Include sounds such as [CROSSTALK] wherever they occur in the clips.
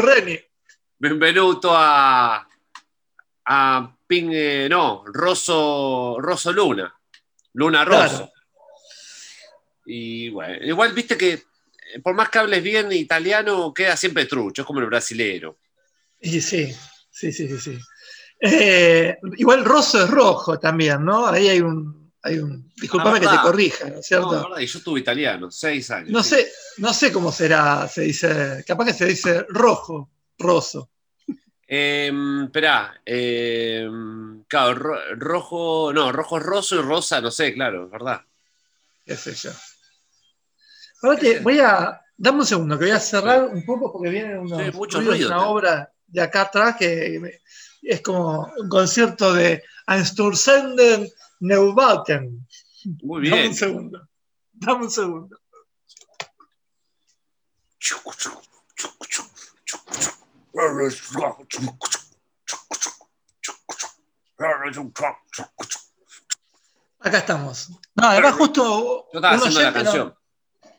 Reni. benvenuto a, a Ping, eh, no, Rosso, Rosso Luna. Luna Rosso. Claro. Y bueno, igual viste que eh, por más que hables bien italiano, queda siempre trucho, es como el brasilero. Y sí, sí, sí, sí. sí. Eh, igual rosso es rojo también, ¿no? Ahí hay un. Hay un disculpame Ah, que te corrija, ¿no es cierto? y yo estuve italiano, seis años. No sí. sé, no sé cómo será, se dice. Capaz que se dice rojo, roso. Eh, esperá, eh, claro, ro- rojo, no, rojo es roso y rosa, no sé, claro, es verdad. qué sé yo. Voy a. Dame un segundo, que voy a cerrar un poco porque unos Sí, ruidos ruido, una obra de acá atrás que es como un concierto de Einstürzenden Neubauten. Muy Dame bien. un segundo. Dame un segundo. Acá estamos. No, además justo Yo estaba haciendo la canción.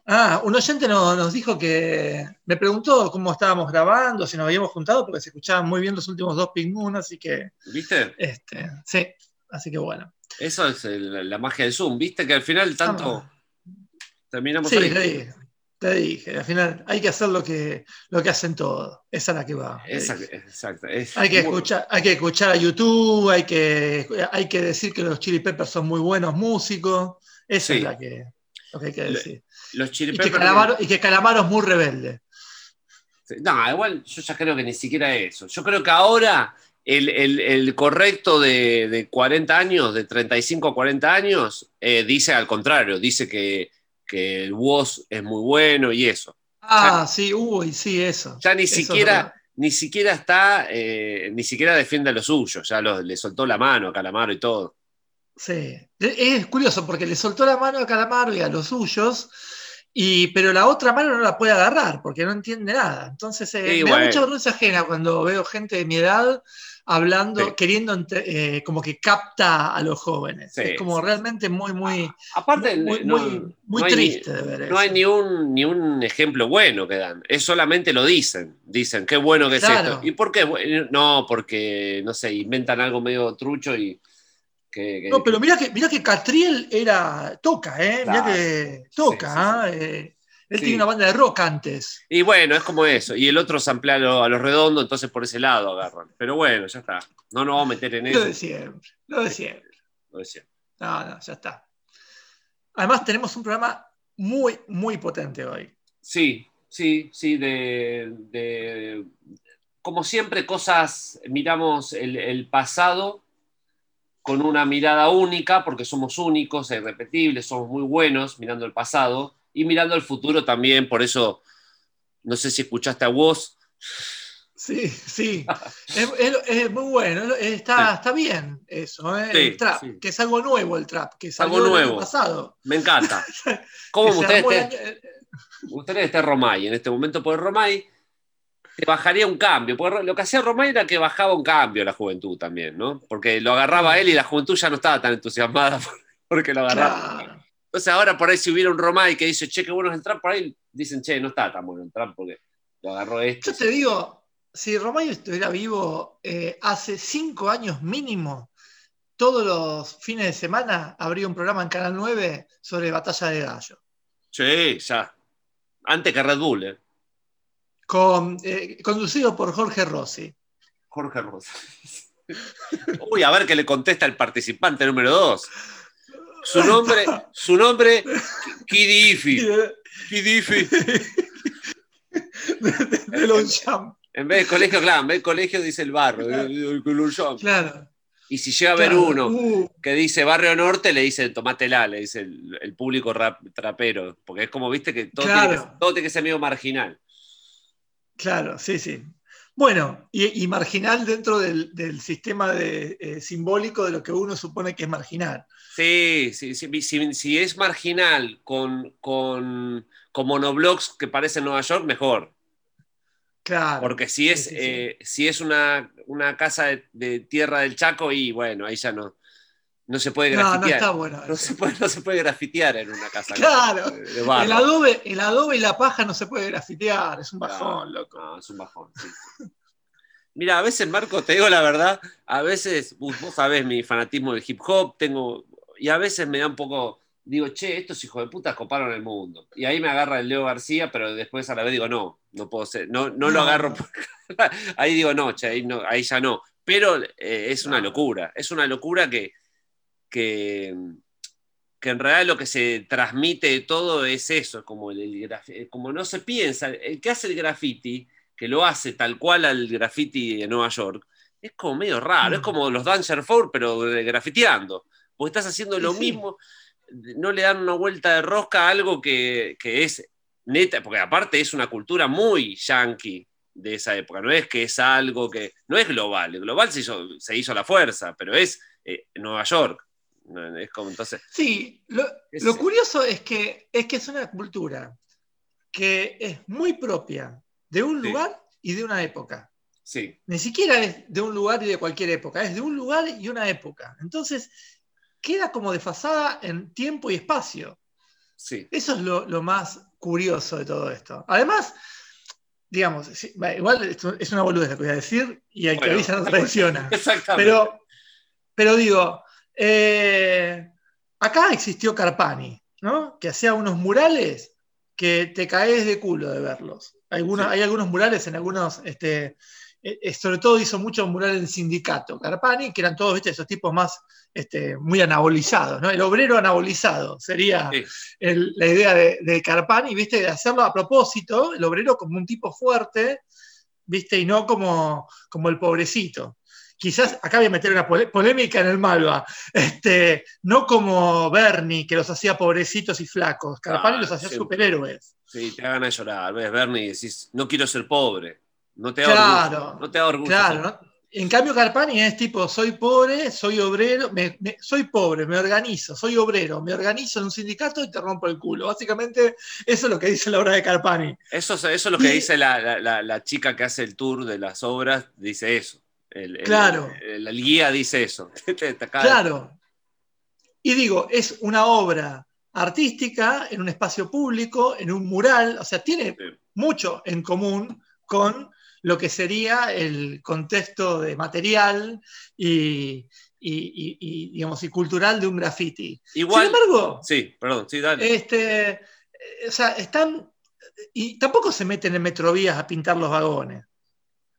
ah, un oyente no- nos dijo que me preguntó cómo estábamos grabando, si nos habíamos juntado, porque se escuchaban muy bien los últimos dos Ping Moon, así que ¿Viste? este, sí, así que bueno. Eso es el- la magia del Zoom. ¿Viste que al final tanto terminamos Sí, ahí? te dije, te dije, al final hay que hacer lo que, lo que hacen todos. Esa es la que va. exacto. es Hay que, muy- escuchar, hay que escuchar a YouTube, hay que, hay que decir que los Chili Peppers son muy buenos músicos. Esa Sí. es la que, lo que hay que decir. Los Chili Y que, Peppers- Calamaro, y que Calamaro es muy rebelde. No, igual yo ya creo que ni siquiera eso. Yo creo que ahora el, el- el correcto de, de 40 años, de 35 a 40 años, eh, dice al contrario, dice que, que el WOS es muy bueno y eso. Ah, sí, uy, sí, eso. Ya ni Eso siquiera, ni siquiera está, eh, ni siquiera defiende a lo suyo, ya lo- le soltó la mano a Calamaro y todo. Sí. Es curioso porque le soltó la mano a Calamaro y a los suyos, y, pero la otra mano no la puede agarrar porque no entiende nada. Entonces, eh, Sí, me bueno. da mucha vergüenza ajena cuando veo gente de mi edad hablando, Sí. queriendo, eh, como que capta a los jóvenes. Sí, es como realmente muy, muy, Aparte, muy, no, muy, muy no hay ni- triste de ver no eso. hay ni un, ni un ejemplo bueno que dan, es solamente lo dicen, dicen, qué bueno que es esto. ¿Y por qué? No, porque, no sé, inventan algo medio trucho y que... que- No, pero mira que, mira que Catriel era, toca, ¿eh? Mirá Claro. que toca, Sí, ¿ah? Eh, él Sí. tiene una banda de rock antes. Y bueno, es como eso. Y el otro samplea a lo, a lo redondo, entonces por ese lado agarran. Pero bueno, ya está. No nos vamos a meter en Lo eso. de siempre, lo de siempre. Lo. No, no, ya está. Además, tenemos un programa muy, muy potente hoy. Sí, sí, sí, de, de- como siempre, cosas, miramos el, el pasado con una mirada única, porque somos únicos, e irrepetibles, somos muy buenos mirando el pasado y mirando el futuro también, por eso, no sé si escuchaste a vos, Sí, sí. es, es- es muy bueno. Está, está bien eso, ¿eh? Sí, el trap, sí. que es algo nuevo el trap, que salió Algo nuevo. pasado. me encanta. [LAUGHS] ¿Cómo ustedes, año- eh, ustedes está Romay en este momento, porque Romay te bajaría un cambio, porque lo que hacía Romay era que bajaba un cambio la juventud también, ¿no? Porque lo agarraba él y la juventud ya no estaba tan entusiasmada [LAUGHS] porque lo agarraba. Claro. Entonces ahora por ahí si hubiera un Romay que dice, che, qué bueno es el trap, por ahí dicen, che, no está tan bueno el trap porque lo agarró este. Yo te digo, si Romayo estuviera vivo eh, hace cinco años mínimo, todos los fines de semana habría un programa en Canal 9 sobre batalla de gallo. Sí, ya. Antes que Red Bull, ¿eh? Con, eh, conducido por Jorge Rossi. Jorge Rosa. [LAUGHS] Uy, a ver qué le contesta el participante número dos. Su nombre, su nombre, Kidifi. [LAUGHS] Kidifi. [LAUGHS] de, de- de Longchamp. En vez de colegio, claro, en vez de colegio dice el barrio. Claro. Y si llega a haber claro. uno Uh, que dice barrio norte, le dice tomátela, le dice el, el público rap- trapero. Porque es como, viste, que todo, Claro. tiene, que, todo tiene que ser medio marginal. claro, sí, sí. Bueno, y, y marginal dentro del, del sistema de, eh, simbólico de lo que uno supone que es marginal. Sí, sí, sí, si, si es marginal con, con, con monoblocks que parecen Nueva York, mejor. Claro. Porque si es, Sí, sí, sí. eh, si es una, una casa de, de tierra del Chaco, y bueno, ahí ya no, No se puede No, no grafitear. está bueno. No se puede, no se puede grafitear en una casa. Claro, de. El adobe, el adobe y la paja no se puede grafitear, es un bajón, loco. No, es un bajón. Mira, a veces, Marco, te digo la verdad, a veces, vos, vos sabés mi fanatismo del hip hop, tengo, y a veces me da un poco, digo, che, estos hijos de puta coparon el mundo. Y ahí me agarra el Leo García, pero después a la vez digo, no, no puedo ser, no, no, lo No. agarro. por- [LAUGHS] ahí digo, no, che, ahí, no, ahí ya no. Pero eh, es una locura, es una locura que, que, que en realidad lo que se transmite de todo es eso, como, el, el graf- como no se piensa, el que hace el graffiti, que lo hace tal cual al graffiti de Nueva York, es como medio raro, Mm. es como los Danger Four, pero grafiteando, porque estás haciendo lo sí. mismo, no le dan una vuelta de rosca a algo que, que es neta, porque aparte es una cultura muy yankee de esa época, no es que es algo que, no es global, el global se hizo, se hizo a la fuerza, pero es eh, Nueva York, No, es como entonces... Sí, lo, Es- lo curioso es que, es que es una cultura que es muy propia de un Sí. lugar y de una época. Sí, Ni siquiera es de un lugar y de cualquier época, es de un lugar y una época. Entonces, queda como desfasada en tiempo y espacio. sí. Eso es lo, lo más curioso de todo esto. Además, digamos, sí, igual es una boludez lo que voy a decir y el que avisa no traiciona. [LAUGHS] Exactamente. Pero, pero digo, eh, acá existió Carpani, ¿no? Que hacía unos murales que te caes de culo de verlos. Algunos, Sí. Hay algunos murales en algunos, este, eh, eh, sobre todo hizo muchos murales en sindicato, Carpani, que eran todos, viste, esos tipos más este, muy anabolizados, ¿no? El obrero anabolizado sería Sí. el- la idea de, de Carpani, viste, de hacerlo a propósito, el obrero como un tipo fuerte, viste, y no como, como el pobrecito. Quizás acá voy a meter una polémica en el Malva, este, no como Bernie, que los hacía pobrecitos y flacos, Carpani Ah, los hacía sí. superhéroes. Sí, te da ganas de llorar. Ves Bernie decís, no quiero ser pobre. No te da Claro, orgullo. No te da orgullo. Claro, ¿no? En cambio, Carpani es tipo, soy pobre, soy obrero, me- me- soy pobre, me organizo, soy obrero, me organizo en un sindicato y te rompo el culo. Básicamente, eso es lo que dice la obra de Carpani. Eso, es- eso es lo que Y- dice la, la- la- la chica que hace el tour de las obras, dice eso. El, el- Claro. el- el guía dice eso. [LAUGHS] Claro. Y digo, es una obra artística en un espacio público, en un mural, o sea, tiene mucho en común con lo que sería el contexto de material y, y- y- y, digamos, y cultural de un graffiti. Igual. Sin embargo, sí, perdón, sí, dale. este, eh, o sea, están, y tampoco se meten en metrovías a pintar los vagones.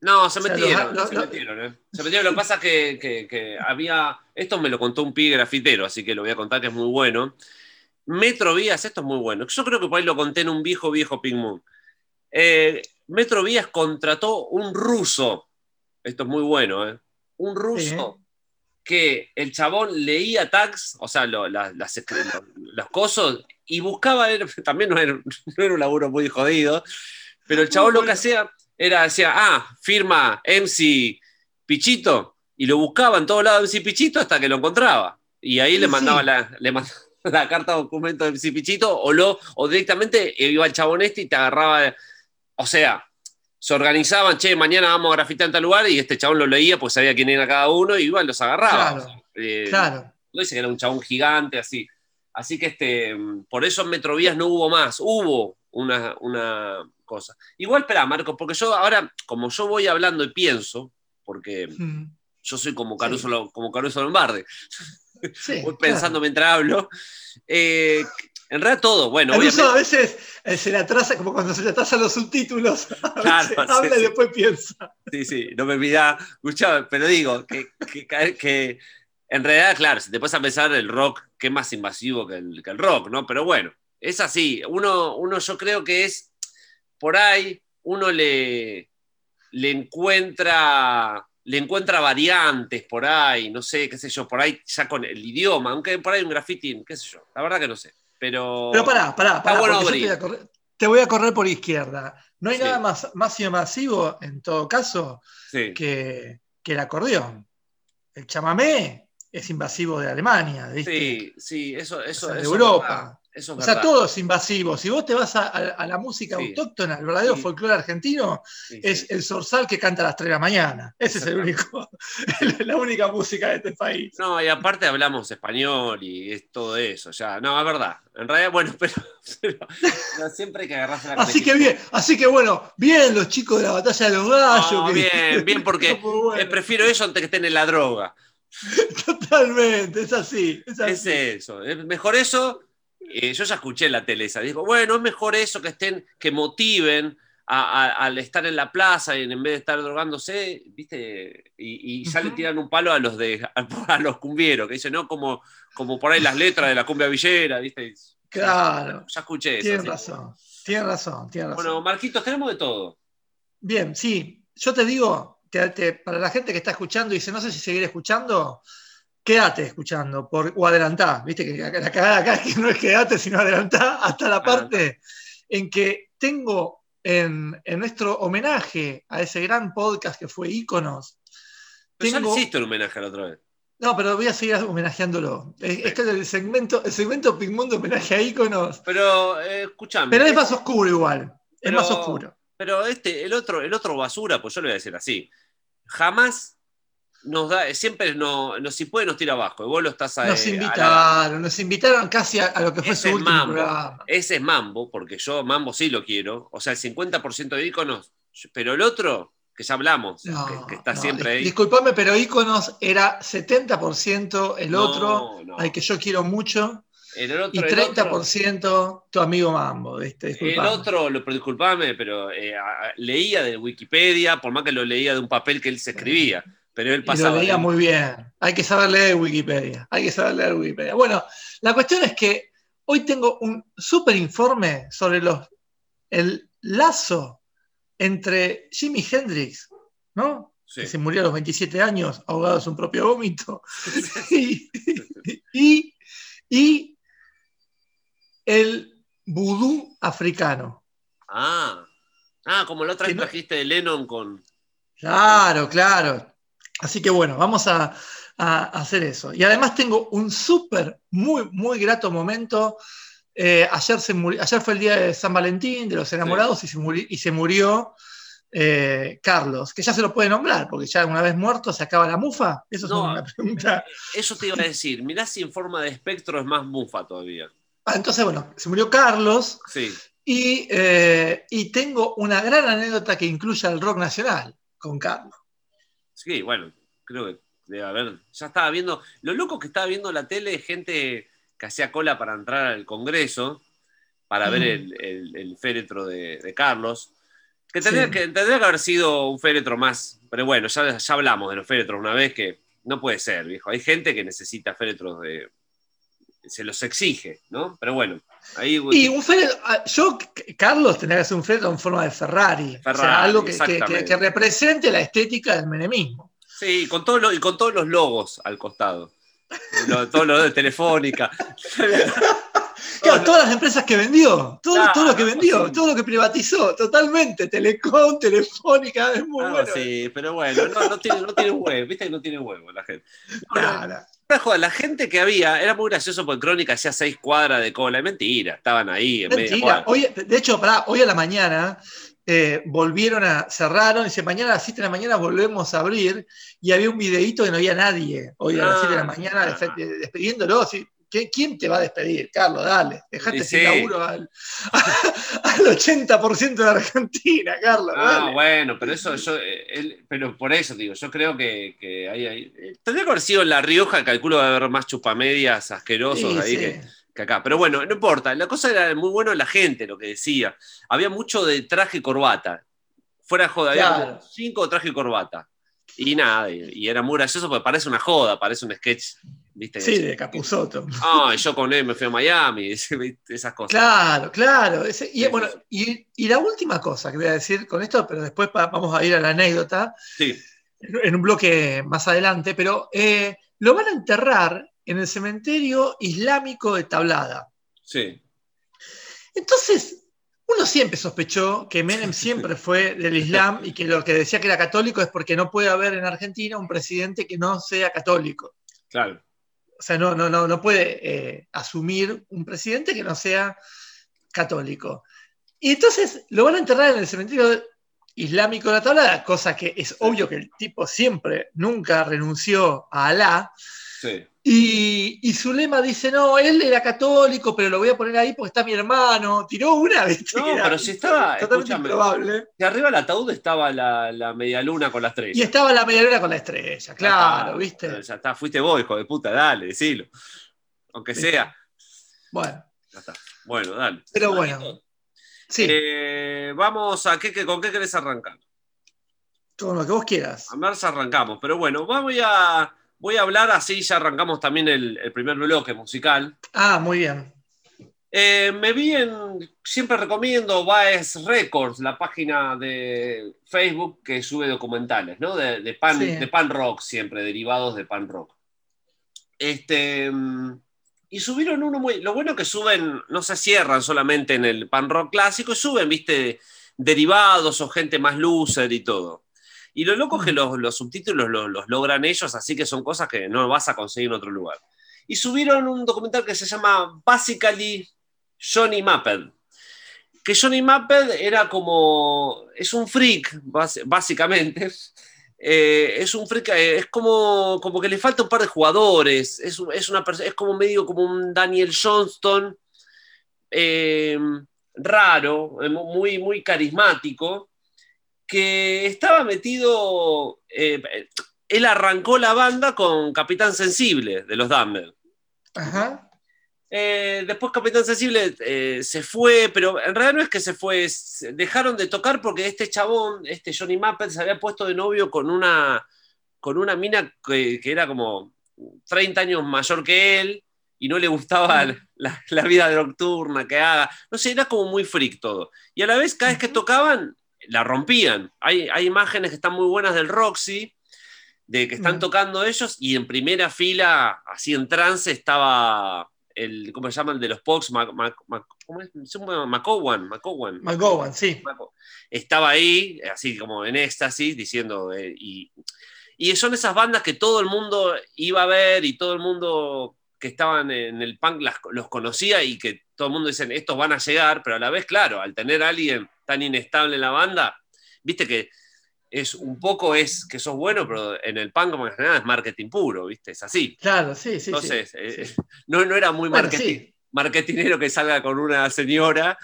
No, se o sea, metieron, los- se los- metieron, ¿eh? Se metieron. Lo que pasa es que, que- que había. Esto me lo contó un pibe grafitero, así que lo voy a contar que es muy bueno. Metrovías, esto es muy bueno. Yo creo que por ahí lo conté en un viejo, viejo Pink Moon. Eh, Metrovías contrató un ruso. Esto es muy bueno, ¿eh? Un ruso que el chabón leía tags, o sea, lo- la- las los, los cosos, y buscaba, también no era, [LAUGHS] no era un laburo muy jodido, pero el chabón lo que hacía era, decía, ah, firma MC Pichito, y lo buscaba en todos lados MC Pichito hasta que lo encontraba. Y ahí le Sí. mandaba la, le mandaba [LAUGHS] la carta documento de MC Pichito, o, lo, o directamente iba el chabón este y te agarraba, o sea, se organizaban, che, mañana vamos a grafitear en tal lugar, y este chabón lo leía, pues sabía quién era cada uno, y iba, los agarraba. Claro, Eh, Claro. no dice que era un chabón gigante, así. Así que este, por eso en Metrovías no hubo más, hubo una, una cosa. Igual, espera, Marco, porque yo ahora, como yo voy hablando y pienso, porque Mm, yo soy como Caruso, Lo- como Caruso Lombardi, sí, [LAUGHS] voy claro. pensando mientras hablo. Eh, en realidad todo, bueno, Caruso a veces eh, se le atrasa, como cuando se le atrasan los subtítulos. [LAUGHS] A Claro, veces sí, habla sí. y después piensa. sí, sí, no me olvidaba, escuchaba, pero digo que, que, que en realidad, claro, si te puedes a pensar el rock, que es más invasivo que el, que el rock, ¿no? Pero bueno, es así. Uno, uno yo creo que es, por ahí, uno le, le encuentra le encuentra variantes por ahí, no sé, qué sé yo, por ahí ya con el idioma, aunque por ahí un graffiti, qué sé yo, la verdad que no sé. Pero, Pero pará, pará, pará, bueno porque yo te, voy a correr, te voy a correr por izquierda. No hay Sí. nada más, más invasivo, en todo caso, sí, que, que el acordeón. El chamamé es invasivo de Alemania, ¿viste? sí, sí, eso, eso, O sea, de eso es Europa. Eso es O sea, verdad. todo es invasivo. Si vos te vas a, a- a la música Sí. autóctona, el verdadero Sí. folclore argentino, Sí, es el zorzal que canta a las 3 de la mañana. Ese es el único, [LAUGHS] la única música de este país. No, y aparte hablamos español y es todo eso, ya. No, es verdad. En realidad, bueno, [LAUGHS] pero, siempre hay que agarrarse la Así que bien, así que bueno, bien los chicos de la batalla de los gallos. No, que- bien, [LAUGHS] bien, porque bueno. Eh, prefiero eso antes que estén en la droga. Totalmente, es así. Es así. Es eso. Es mejor eso. Eh, yo ya escuché la tele esa. Dijo, bueno, es mejor eso que estén, que motiven a- a- al estar en la plaza y en vez de estar drogándose, ¿viste? Y, y ya le tiran un palo a los de a, [LAUGHS] a los cumbieros, que dicen, no, como, como por ahí las letras de la cumbia villera, ¿viste? Claro, Ya escuché eso. tienen sí. razón, tienen razón, tienen razón. Bueno, Marquitos, tenemos de todo. Bien, sí, yo te digo, te- te- para la gente que está escuchando y dice, no sé si seguir escuchando, quédate escuchando por, o adelantá, viste que la la cagada acá es que no es quédate, sino adelantá hasta la parte en que tengo en, en nuestro homenaje a ese gran podcast que fue Íconos. Pero ya tengo- le hiciste un homenaje la otra vez. No, pero voy a seguir homenajeándolo. Es, es el segmento, el segmento Pigmundo homenaje a Íconos, Pero, eh, escúchame. pero es más oscuro igual, es más oscuro. Pero este, el otro, el otro basura, pues yo le voy a decir así. Jamás nos da, siempre no, no si puede nos tira abajo. Y vos lo estás a, Nos a la- invitaron, nos invitaron casi a, a lo que fue Ese su último mambo. programa. Ese es Mambo, porque yo Mambo sí lo quiero. O sea, el 50% de iconos. Pero el otro, que ya hablamos, No, que, que está no, siempre dis- ahí. Disculpame, pero Íconos era 70% el otro, al que yo quiero mucho, El otro, y el otro- 30% tu amigo Mambo. ¿viste? El otro, lo, pero disculpame, pero eh, leía de Wikipedia, por más que lo leía de un papel que él se escribía. Pero él Y pasaba. lo leía él- muy bien. Hay que saber leer Wikipedia. Hay que saber leer Wikipedia. Bueno, la cuestión es que hoy tengo un súper informe sobre los, el lazo entre Jimi Hendrix, ¿no? Sí. que se murió a los 27 años ahogado en su propio vómito, [LAUGHS] y, y- y el vudú africano. Ah, ah, como la otra vez trajiste de Lennon con. Claro, claro. Así que bueno, vamos a, a hacer eso. Y además tengo un súper, muy, muy grato momento. Eh, ayer, se muri- ayer fue el día de San Valentín, de los enamorados, y, se muri- y se murió eh, Carlos, que ya se lo puede nombrar, porque ya una vez muerto se acaba la mufa. Eso es una pregunta. Eso te iba a decir. Mirá si en forma de espectro es más mufa todavía. Ah, entonces, bueno, se murió Carlos Sí. y, eh, y tengo una gran anécdota que incluye al rock nacional con Carlos. Sí, bueno, creo que debe haber. Ya estaba viendo. Lo loco que estaba viendo la tele, gente que hacía cola para entrar al Congreso, para ver Mm. el, el- el féretro de, de Carlos. Que tendría, Sí. que tendría que haber sido un féretro más. Pero bueno, ya, ya hablamos de los féretros una vez que no puede ser, viejo. Hay gente que necesita féretros de. Se los exige, ¿no? Pero bueno, ahí. Y un féretro, ah, yo, Carlos, tendría que hacer un féretro en forma de Ferrari. o sea, algo que, que- represente la estética del menemismo. Sí, con todo lo- y con todos los logos al costado. Lo- todos los de Telefónica. [LAUGHS] Claro, todas las empresas que vendió, todo, todo lo que vendió, sí. todo lo que privatizó, totalmente. Telecom, Telefónica, es muy Ah, bueno. sí, pero bueno, no, no tiene, no tiene huevo, viste que no tiene huevo la gente. La joda, la gente que había, era muy gracioso porque Crónica hacía seis cuadras de cola, mentira, estaban ahí en Mentira. Hoy, de hecho, pará, hoy a la mañana eh, volvieron a, cerraron, y dice, mañana a las 7 de la mañana volvemos a abrir, y había un videíto que no había nadie hoy a las Ah, 7 de la mañana ah. despe- de- despidiéndolo. así, ¿qué- ¿Quién te va a despedir, Carlos? Dale, dejate sin sí. laburo al, [LAUGHS] al 80% de Argentina, Carlos. Ah, dale. bueno, pero eso, yo, eh, él- pero por eso digo, yo creo que, que ahí, ahí- eh, tendría que haber sido en La Rioja, calculo que va a haber más chupamedias asquerosos Sí, ahí sí. que, que acá. Pero bueno, no importa, la cosa era muy bueno la gente, lo que decía. Había mucho de traje y corbata. Fuera de joda, había como cinco traje y corbata. Y nada, y, y era muy gracioso porque parece una joda, parece un sketch, ¿viste? Sí, de Capuzoto. Ah, yo con él me fui a Miami, [LAUGHS] esas cosas. Claro, claro. ese- y, bueno, y, y la última cosa que voy a decir con esto, pero después pa- vamos a ir a la anécdota, Sí, en un bloque más adelante, pero eh, lo van a enterrar en el cementerio islámico de Tablada. sí. Entonces, uno siempre sospechó que Menem [LAUGHS] siempre fue del Islam y que lo que decía que era católico es porque no puede haber en Argentina un presidente que no sea católico. Claro. O sea, no, no, no, no puede eh, asumir un presidente que no sea católico. Y entonces lo van a enterrar en el cementerio islámico de la tabla, cosa que es obvio que el tipo siempre, nunca renunció a Alá. Sí. Y, y su lema dice, no, él era católico, pero lo voy a poner ahí porque está mi hermano. Tiró una, [LAUGHS] ¿viste? No, pero si estaba, Totalmente escúchame, improbable. de arriba del ataúd estaba la, la media luna con la estrella. Y estaba la medialuna con la estrella, claro, ¿viste? Ya está, fuiste vos, hijo de puta, dale, decilo. Aunque ¿Viste? sea. Bueno, Ya está. Bueno, dale. Pero bueno. sí, Eh, vamos a qué, qué- con qué querés arrancar. con lo que vos quieras. A si arrancamos. Pero bueno, vamos a, voy a hablar así, ya arrancamos también el, el primer bloque musical. Ah, muy bien. Eh, me vi en, siempre recomiendo Baez Records, la página de Facebook que sube documentales, ¿no? De, de pan, Sí. de pan rock siempre, derivados de pan rock. Este, mm, y subieron uno muy, lo bueno que suben, no se cierran solamente en el pan rock clásico, suben, viste, derivados o gente más loser y todo. Y lo loco es que los, los subtítulos los, los logran ellos, así que son cosas que no vas a conseguir en otro lugar. Y subieron un documental que se llama Basically Johnny Mapped. Que Johnny Mapped era como. Es un freak, básicamente. [LAUGHS] Eh, es un freak, eh, es como, como que le falta un par de jugadores. Es, es, una es como medio como un Daniel Johnston eh, raro, muy, muy carismático, que estaba metido. eh, él arrancó la banda con Capitán Sensible de los Dumbbell. Ajá. Eh, después Capitán Sensible eh, se fue, pero en realidad no es que se fue, dejaron de tocar porque este chabón, este Johnny Mappet, se había puesto de novio con una, con una mina que, que era como 30 años mayor que él y no le gustaba la, la vida nocturna que haga. No sé, era como muy freak todo. Y a la vez, cada vez que tocaban, la rompían. Hay, hay imágenes que están muy buenas del Roxy, de que están Mm. tocando ellos, y en primera fila, así en trance, estaba el, ¿cómo se llama? El de los Pogs, Mac- Mac- Mac- ¿cómo es? McGowan, sí. Estaba ahí, así como en éxtasis, diciendo, eh, y, y son esas bandas que todo el mundo iba a ver y todo el mundo que estaban en el punk las- los conocía y que todo el mundo dicen, estos van a llegar, pero a la vez, claro, al tener a alguien tan inestable en la banda, viste que es un poco es que sos bueno, pero en el punk como en general es marketing puro, viste, es así. Claro, sí, sí. sí. Entonces, eh, Sí. no, no era muy Bueno, marketing, sí. marketinero que salga con una señora,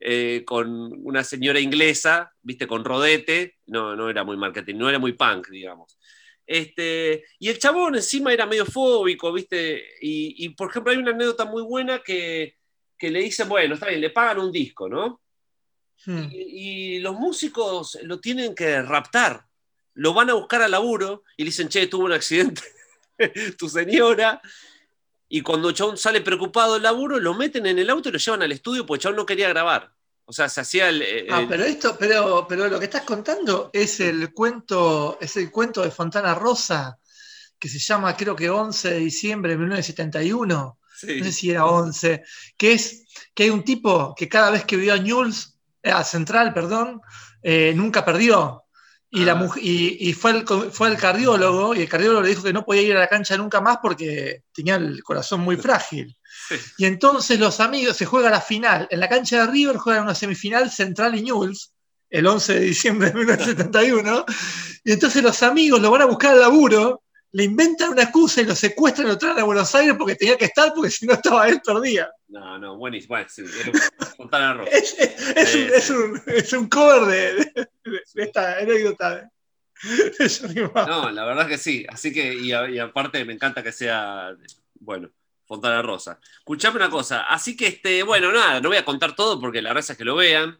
eh, con una señora inglesa, viste, con rodete, no, no era muy marketing, no era muy punk, digamos. Este, y el chabón encima era medio fóbico, viste, y, y, por ejemplo hay una anécdota muy buena que, que le dicen, bueno, está bien, le pagan un disco, ¿no? Mm. Y, y los músicos lo tienen que raptar, lo van a buscar al laburo y le dicen, che, tuvo un accidente [LAUGHS] tu señora. Y cuando el chabón sale preocupado del laburo, lo meten en el auto y lo llevan al estudio porque el chabón no quería grabar. O sea, se hacía el. el- Ah, pero esto, pero, pero lo que estás contando es el cuento, es el cuento de Fontana Rosa, que se llama, creo que 11 de diciembre de 1971. sí. no sé si era 11, que es que hay un tipo que cada vez que vio a Newell's, eh, a Central, perdón, eh, nunca perdió. Y, Ah. muj- y, y fue, el, co- fue el cardiólogo, y el cardiólogo le dijo que no podía ir a la cancha nunca más porque tenía el corazón muy frágil. [LAUGHS] Y entonces los amigos, se juega la final. En la cancha de River juegan una semifinal Central y Newell's, el 11 de diciembre de 1971. y entonces los amigos lo van a buscar al laburo, le inventan una excusa y lo secuestran y lo traen a Buenos Aires porque tenía que estar, porque si no estaba él, perdía. No, no, buenísimo. Bueno, sí, Rosa. [LAUGHS] Es, es- es un, es un- es un cover de, de- de esta anécdota. No, la verdad que sí. Así que, y, a- y aparte me encanta que sea, bueno, Fontana Rosa. Escuchame una cosa. Así que, este, bueno, nada, no voy a contar todo porque la verdad es que lo vean.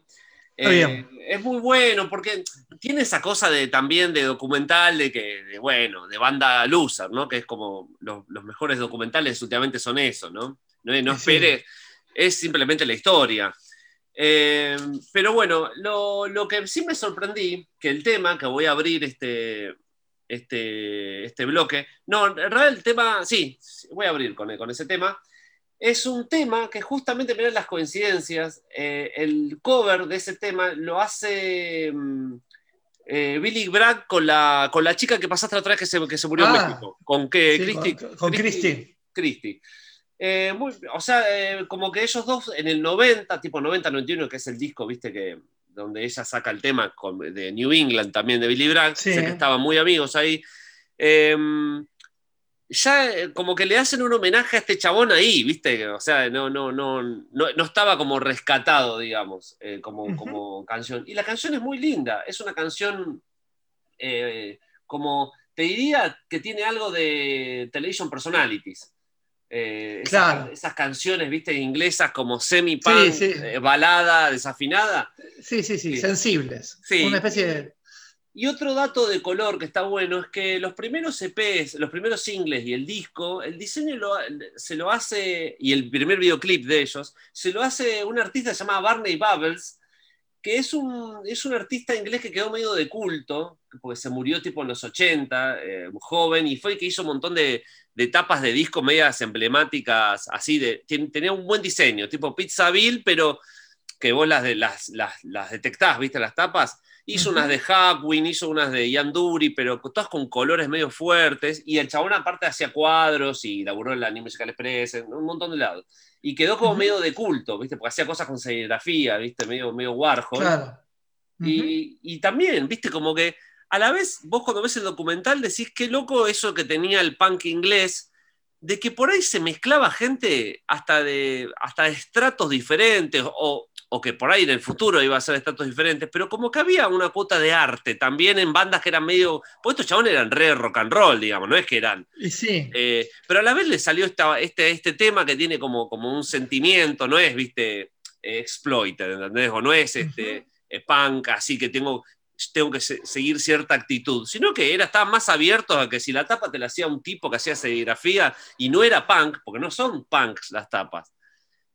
Eh, bien. es muy bueno porque tiene esa cosa de también de documental, de que, de, bueno, de banda loser, ¿no? Que es como los, los mejores documentales últimamente son eso, ¿no? No, no Sí. espere, es simplemente la historia. Eh, pero bueno, lo, lo que sí me sorprendí, que el tema, que voy a abrir este, este, este bloque, no, en realidad el tema, sí, voy a abrir con, con ese tema, es un tema que justamente, mirá las coincidencias, eh, el cover de ese tema lo hace mm, eh, Billy Bragg con la, con la chica que pasaste vez que se, que se murió en Ah, México, con que Sí, Christy, con, con Christy-. Eh, o sea, eh, como que ellos dos en el 90, tipo 90-91, que es el disco, viste, que donde ella saca el tema de New England también de Billy Bragg, sé que estaban muy amigos ahí. Em, ya eh, como que le hacen un homenaje a este chabón ahí, ¿viste? O sea, no, no, no, no, estaba como rescatado, digamos, como, como canción. Y la canción es muy linda, es una canción como, te diría que tiene algo de Television Personalities. Eh, esas, canciones, viste, inglesas como semi-punk, eh, balada, desafinada. Sí, sí, sí, sensibles. Una especie de... Y otro dato de color que está bueno es que los primeros EPs, los primeros singles y el disco, el diseño se lo hace, y el primer videoclip de ellos, se lo hace un artista llamado Barney Bubbles, que es un, es un artista inglés que quedó medio de culto, porque se murió tipo en los 80, eh, joven, y fue el que hizo un montón de, de tapas de disco medias emblemáticas, así de. Tenía un buen diseño, tipo Pizza Bill, pero que vos las, de, las, las, detectás, ¿viste? Las tapas. Hizo unas de Hawkwin, hizo unas de Ian Dury, pero todas con colores medio fuertes. Y el chabón, aparte, hacía cuadros y laburó en la New Musical Express, en un montón de lados. Y quedó como medio de culto, ¿viste? Porque hacía cosas con serigrafía, ¿viste? Medio, medio Warhol. Claro. y, y también, ¿viste? Como que a la vez, vos cuando ves el documental decís qué loco eso que tenía el punk inglés, de que por ahí se mezclaba gente hasta de, hasta estratos diferentes, o, que por ahí en el futuro iba a ser estratos diferentes, pero como que había una cuota de arte también en bandas que eran medio. Pues estos chabones eran re rock and roll, digamos, no es que eran. Sí. Eh, pero a la vez le salió este, este tema que tiene como, como un sentimiento, no es, viste, exploited, ¿entendés? O no es este. punk, así que tengo, tengo que seguir cierta actitud, sino que era, estaba más abierto a que si la tapa te la hacía un tipo que hacía serigrafía y no era punk, porque no son punks las tapas,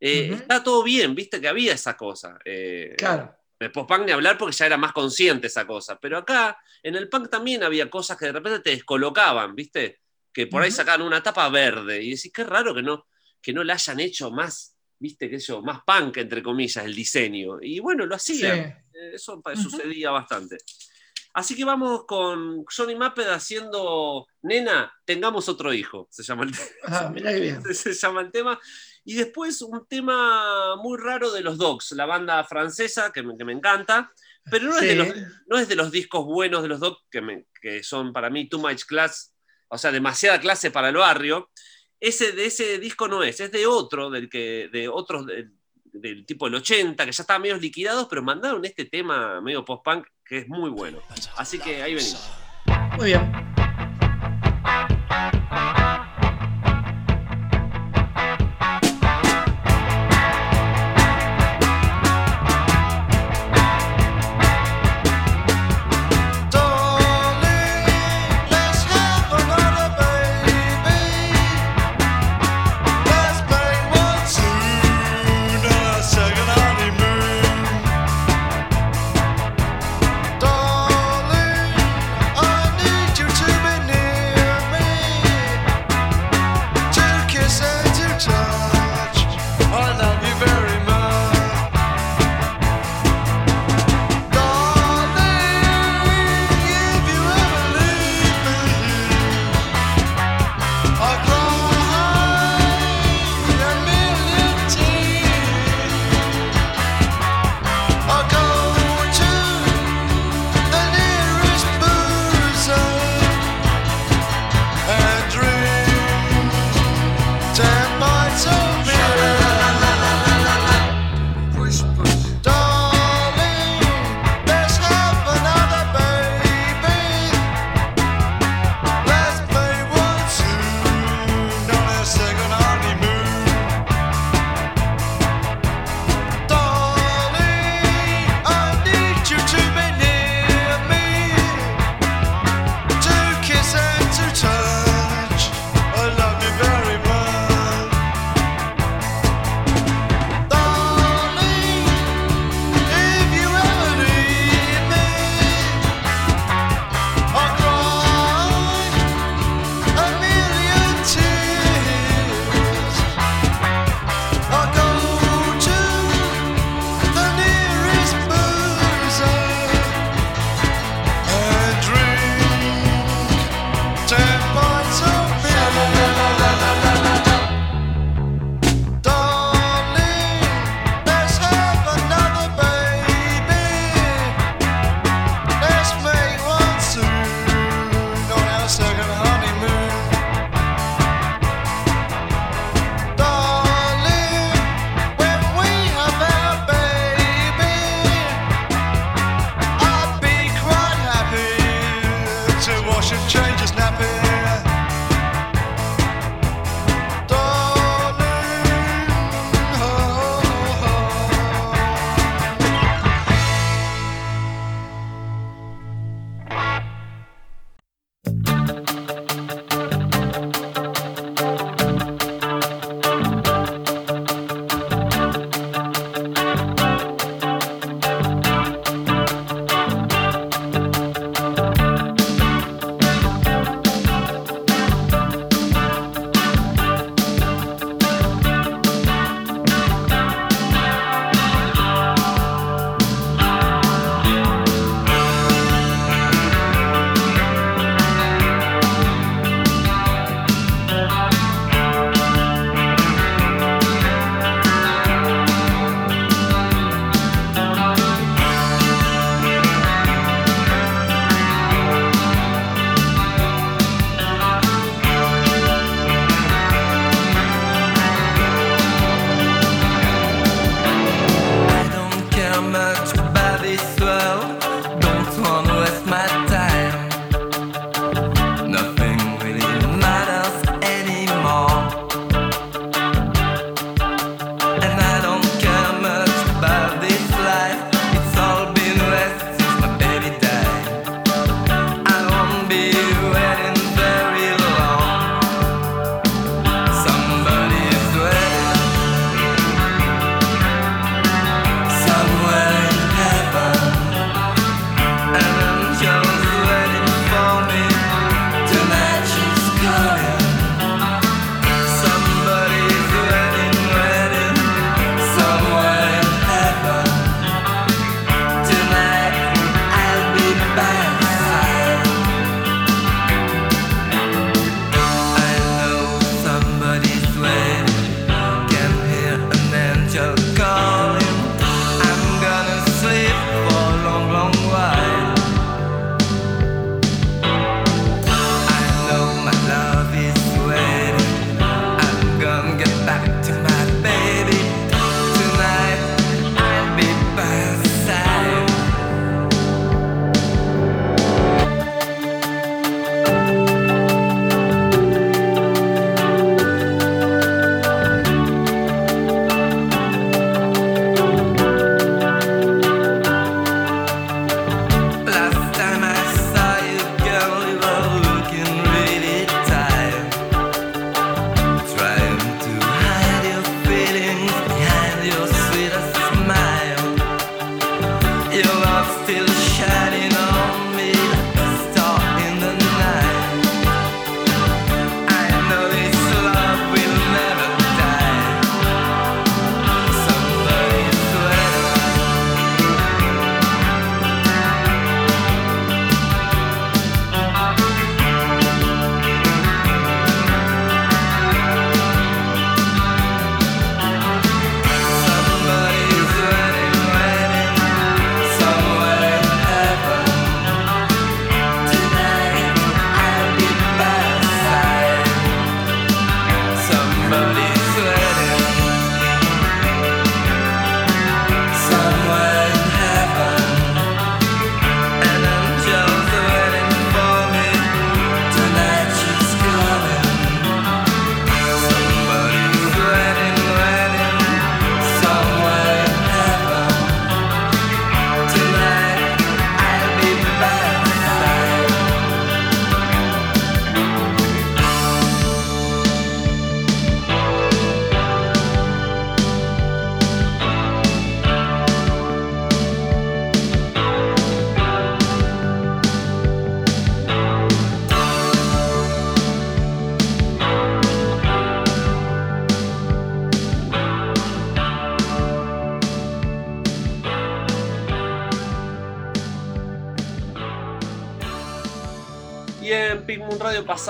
eh, está todo bien, viste que había esa cosa. Eh, claro. El post-punk ni hablar porque ya era más consciente esa cosa, pero acá en el punk también había cosas que de repente te descolocaban, viste, que por ahí sacaban una tapa verde y decís, qué raro que no, que no la hayan hecho más, viste, que eso, más punk, entre comillas, el diseño. Y bueno, lo hacían. Eh, eso sucedía bastante. Así que vamos con Johnny Mapped haciendo Nena, tengamos otro hijo, se llama el, ah, [LAUGHS] Se, llama el tema. Y después un tema muy raro de los Dogs, la banda francesa que me, encanta, pero no, es de los, no, es de los, discos buenos de los Dogs, que, que son para mí too much class, o sea, demasiada clase para el barrio. Ese de ese disco no es, es de otro, del que, de otros, del tipo del 80, que ya estaban medio liquidados, pero mandaron este tema medio post-punk que es muy bueno. Así que ahí venimos. Muy bien.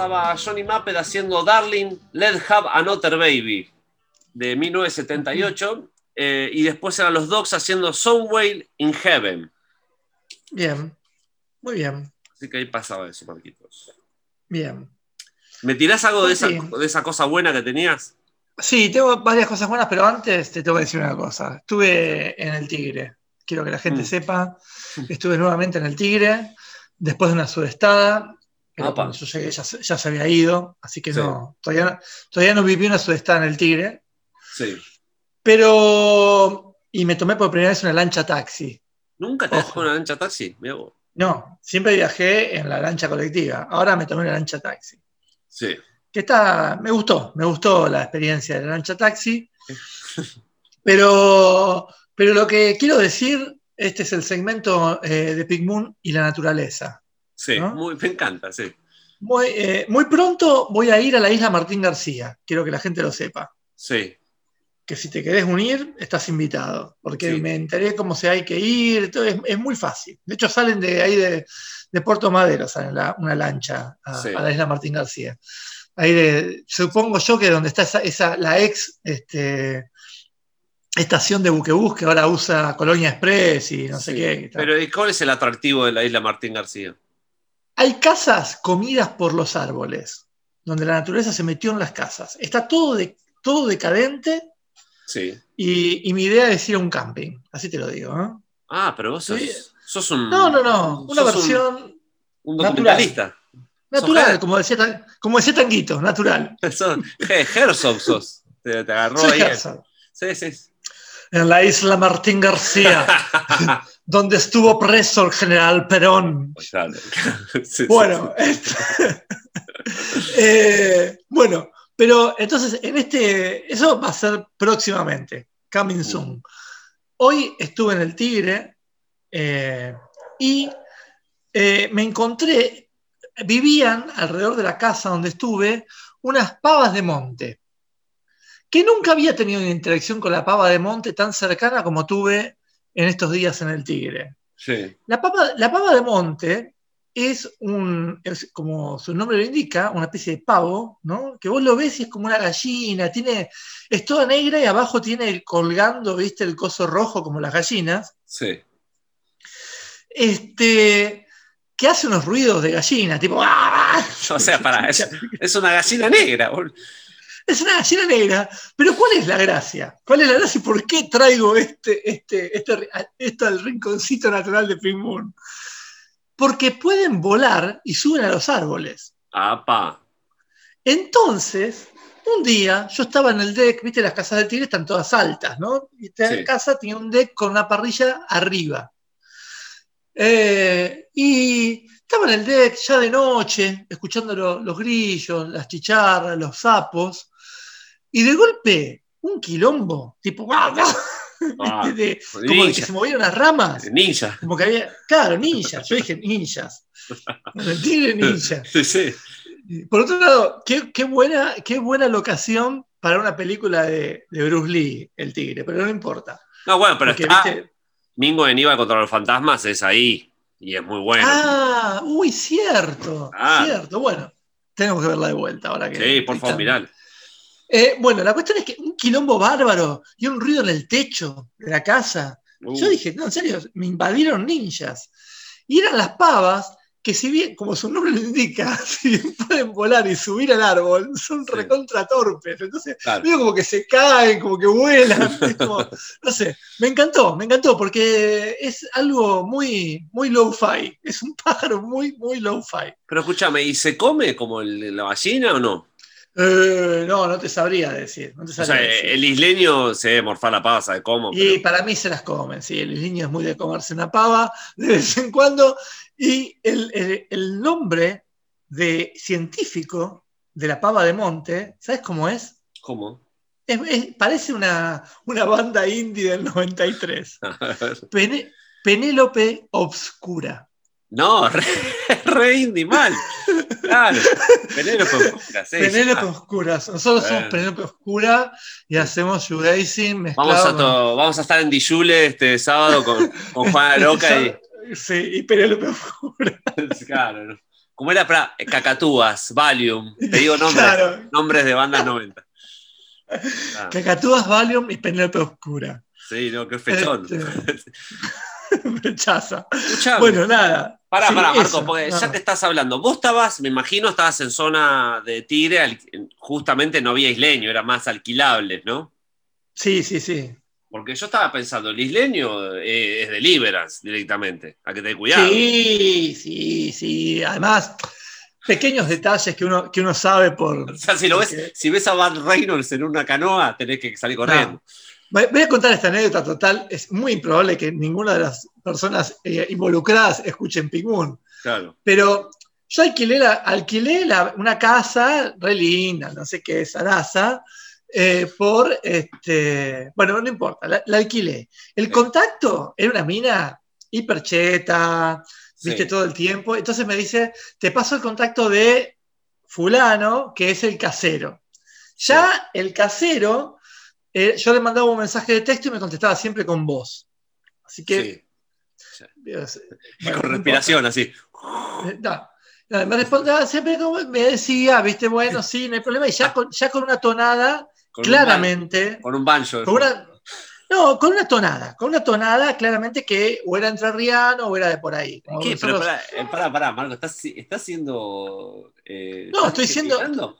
Radio pasaba a Johnny Mapped haciendo Darling, Let's Have Another Baby de 1978. eh, y después eran los Dogs haciendo Somewhere in Heaven. Bien. Muy bien. Así que ahí pasaba eso, Marquitos. Bien. ¿Me tirás algo de esa, Sí. de esa cosa buena que tenías? Sí, tengo varias cosas buenas, pero antes te tengo que decir una cosa. Estuve en el Tigre. Quiero que la gente Mm. sepa. [LAUGHS] Estuve nuevamente en el Tigre, después de una sudestada. Pero yo llegué ya, se- ya se había ido, así que Sí. no, todavía, no- todavía no viví una sudestada en el Tigre. Sí. Pero. Y me tomé por primera vez una lancha taxi. ¿Nunca te dejó una lancha taxi? No, siempre viajé en la lancha colectiva. Ahora me tomé una lancha taxi. Sí. que está, me gustó, me gustó la experiencia de la lancha taxi, [LAUGHS] pero, pero lo que quiero decir, este es el segmento eh, de Pig Moon y la naturaleza. Sí, ¿No? muy- me encanta, sí. Muy, eh, muy pronto voy a ir a la isla Martín García, quiero que la gente lo sepa, Sí. que si te querés unir, estás invitado, porque Sí. me enteré cómo se hay que ir, todo, es, es muy fácil. De hecho, salen de ahí de, de Puerto Madero, salen la- una lancha a, Sí. a la isla Martín García. Ahí de, supongo yo que donde está esa, esa- la ex este, estación de buquebús que ahora usa Colonia Express y no sé qué. Pero ¿y cuál es el atractivo de la isla Martín García? Hay casas comidas por los árboles, donde la naturaleza se metió en las casas. Está todo, de, todo decadente Sí. y, y mi idea es ir a un camping, así te lo digo. ¿no? Ah, pero vos sos, Sí. sos un. No, no, no, una un- versión Un, natural. documentalista. natural, Sojera. como decía, como decía Tanguito, natural. [LAUGHS] Herzog sos. Te, te agarró Soy ahí. Herzog. Sí, sí. En la isla Martín García, [LAUGHS] donde estuvo preso el general Perón. Claro. [LAUGHS] Sí, sí, Bueno, [LAUGHS] eh, bueno, pero entonces en este, eso va a ser próximamente, coming soon. Hoy estuve en el Tigre eh, y eh, me encontré, vivían alrededor de la casa donde estuve unas pavas de monte, que nunca había tenido una interacción con la pava de monte tan cercana como tuve en estos días en el Tigre. sí. La pava, la pava de monte es un, es como su nombre lo indica, una especie de pavo, ¿no? Que vos lo ves y es como una gallina, tiene, es toda negra y abajo tiene colgando, viste, el coso rojo como las gallinas. Sí. Este, que hace unos ruidos de gallina, tipo. ¡ah! O sea, para, es, es una gallina negra. Es una gallina negra, pero ¿cuál es la gracia? ¿Cuál es la gracia y por qué traigo este, este, este, esto al rinconcito natural de Pink Moon? Porque pueden volar y suben a los árboles. Apa. Entonces, un día yo estaba en el deck, viste, las casas del tigre están todas altas, ¿no? Y esta Sí. casa tenía un deck con una parrilla arriba. Eh, y estaba en el deck ya de noche, escuchando lo- los grillos, las chicharras, los sapos, y de golpe un quilombo, tipo, ¡guau, guau! Ah, [LAUGHS] de- como de que se movieron las ramas, Ninja. como que había, claro, ninjas, yo dije ninjas, el tigre ninja. [LAUGHS] Sí, sí. Por otro lado, qué, qué buena, qué buena locación para una película de, de Bruce Lee, El Tigre, pero no importa. No, bueno, pero Porque, está. viste- Mingo de Aníbal contra los fantasmas es ahí. Y es muy bueno. Ah, uy, cierto, Ah. cierto. Bueno, tenemos que verla de vuelta ahora que. sí, por favor, mirá. Eh, bueno, la cuestión es que un quilombo bárbaro y un ruido en el techo de la casa. Uh, Yo dije, no, en serio, me invadieron ninjas. Y eran las pavas que si bien, como su nombre lo indica, [LAUGHS] si bien pueden volar y subir al árbol, son Sí. recontra torpes. Entonces, claro. Veo como que se caen, como que vuelan. [LAUGHS] como- no sé, me encantó, me encantó, porque es algo muy, muy low-fi. Es un pájaro muy, muy low-fi. Pero escúchame, ¿y se come como el- la gallina o no? Eh, no, no te sabría decir. No te O sea, decir. el isleño se debe morfar la pava, sabe cómo. Y pero- para mí se las comen, sí. El niño es muy de comerse una pava de vez en cuando. Y el, el- el nombre de científico de la pava de monte, ¿sabes cómo es? ¿Cómo? Es- es- parece una, una banda indie del 93. [LAUGHS] Pene- Penélope Obscura. No, [LAUGHS] re, re indie mal. Claro. Penélope Oscura, sí. Penélope Ah, Oscura. Nosotros somos. Penélope Oscura y hacemos shoegazing mezclado Vamos a, vamos a estar en Dijule este sábado con, con Juana Loca y. [LAUGHS] Sí, y Penélope Oscura. [LAUGHS] Claro, ¿no? ¿Cómo era para Cacatúas, Valium? Te digo nombres, Claro. nombres de bandas 90. Ah, Cacatúas, Valium y Penélope Oscura. sí, no, qué fechón. Este, [LAUGHS] Rechaza. Escuchame. Bueno, nada. Pará, Sí, pará, Marco, eso, porque ya te estás hablando. Vos estabas, me imagino, estabas en zona de Tigre, justamente no había isleño, era más alquilables, ¿no? Sí, sí, sí. Porque yo estaba pensando, el isleño eh, es Deliverance directamente, a que te cuidado. Sí, sí, sí. Además, pequeños detalles que uno, que uno sabe por. O sea, si lo ves, si ves a Van Reynolds en una canoa, tenés que salir corriendo. Voy a contar esta anécdota total. Es muy improbable que ninguna de las personas eh, involucradas escuchen Pink Moon. Claro. Pero yo alquilé, la- alquilé la- una casa re linda, no sé qué, Sarasa, eh, por, este, bueno, no importa, la, la alquilé. El Sí. contacto era una mina hipercheta, viste Sí. todo el tiempo. Entonces me dice, te paso el contacto de fulano, que es el casero. Ya el casero, eh, yo le mandaba un mensaje de texto y me contestaba siempre con voz. Así que... Sí. Dios, bueno, con no respiración, así. Eh, no. No, me respondía siempre como me decía, viste, bueno, sí, no hay problema. Y ya con, ya con una tonada, Con un claramente, con un banjo. con una, no, con una tonada, con una tonada claramente que o era entrerriano o era de por ahí. ¿Qué? Pero pará, eh, pará, pará, Marco, ¿estás, estás siendo. eh, No, estás estoy siendo-?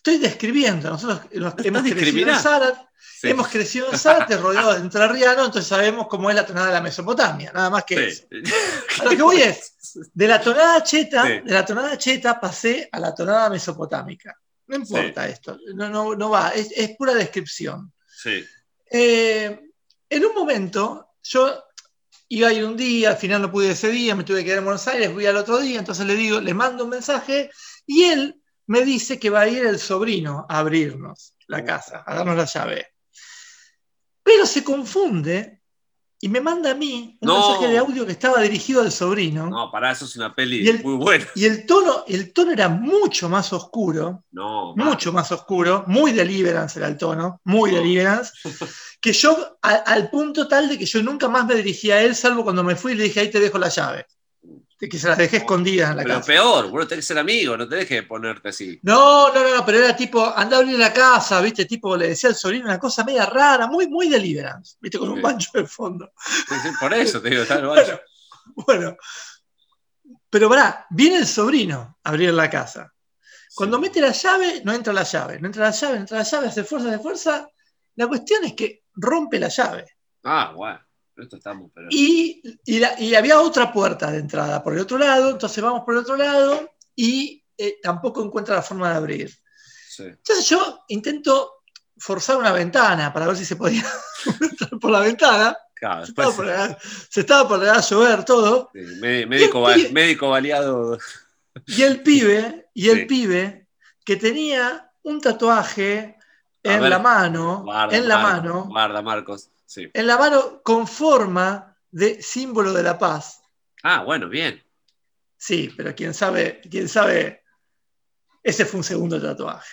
Estoy describiendo, nosotros nos- ¿Estás hemos crecido en? Zárate, Sí. hemos crecido en Zárate rodeados de entrerrianos, entonces sabemos cómo es la tonada de la Mesopotamia, nada más que eso. [LAUGHS] A lo que voy es, de la tonada cheta, Sí. de la tonada cheta pasé a la tonada mesopotámica. No importa esto, no, no, no va, es, es pura descripción. Sí. Eh, en un momento, yo iba a ir un día, al final no pude ese día, me tuve que quedar en Buenos Aires, voy al otro día, entonces le digo, le mando un mensaje y él me dice que va a ir el sobrino a abrirnos la casa, a darnos la llave. Pero se confunde y me manda a mí un No. mensaje de audio que estaba dirigido al sobrino. No, pará, eso es una peli Y el- muy buena. Y el tono, el tono era mucho más oscuro, No, mucho más oscuro, muy deliverance era el tono, muy No. deliverance, [LAUGHS] que yo, a- al punto tal de que yo nunca más me dirigí a él, salvo cuando me fui y le dije, ahí te dejo la llave. Que se las dejé escondidas en la Pero casa. peor, bueno, tenés que ser amigo, no tenés que ponerte así. No, no, no, no, pero era tipo, anda a abrir la casa, viste, tipo, le decía al sobrino una cosa media rara, muy, muy deliverance, viste, con un Sí. bancho de fondo. Sí, sí, Por eso te digo, está el Bueno, banjo. bueno. Pero pará, viene el sobrino a abrir la casa. Cuando mete la llave, no entra la llave. No entra la llave, no entra la llave, hace fuerza, hace fuerza. La cuestión es que rompe la llave. Ah, bueno, esto estamos, pero. Y, y la- y había otra puerta de entrada por el otro lado, entonces vamos por el otro lado y eh, tampoco encuentra la forma de abrir. Sí. Entonces yo intento forzar una ventana para ver si se podía [LAUGHS] entrar por la ventana. Claro, Se estaba por llegar- se estaba por a llover todo. sí, médico, va- pibe- médico baleado. Y el pibe, y el Sí. pibe que tenía un tatuaje A en ver, la mano, Guarda, en la mano, Guarda, Marcos. Sí. en la mano con forma de símbolo de la paz. Ah, bueno, bien. Sí, pero quién sabe, quién sabe, ese fue un segundo tatuaje.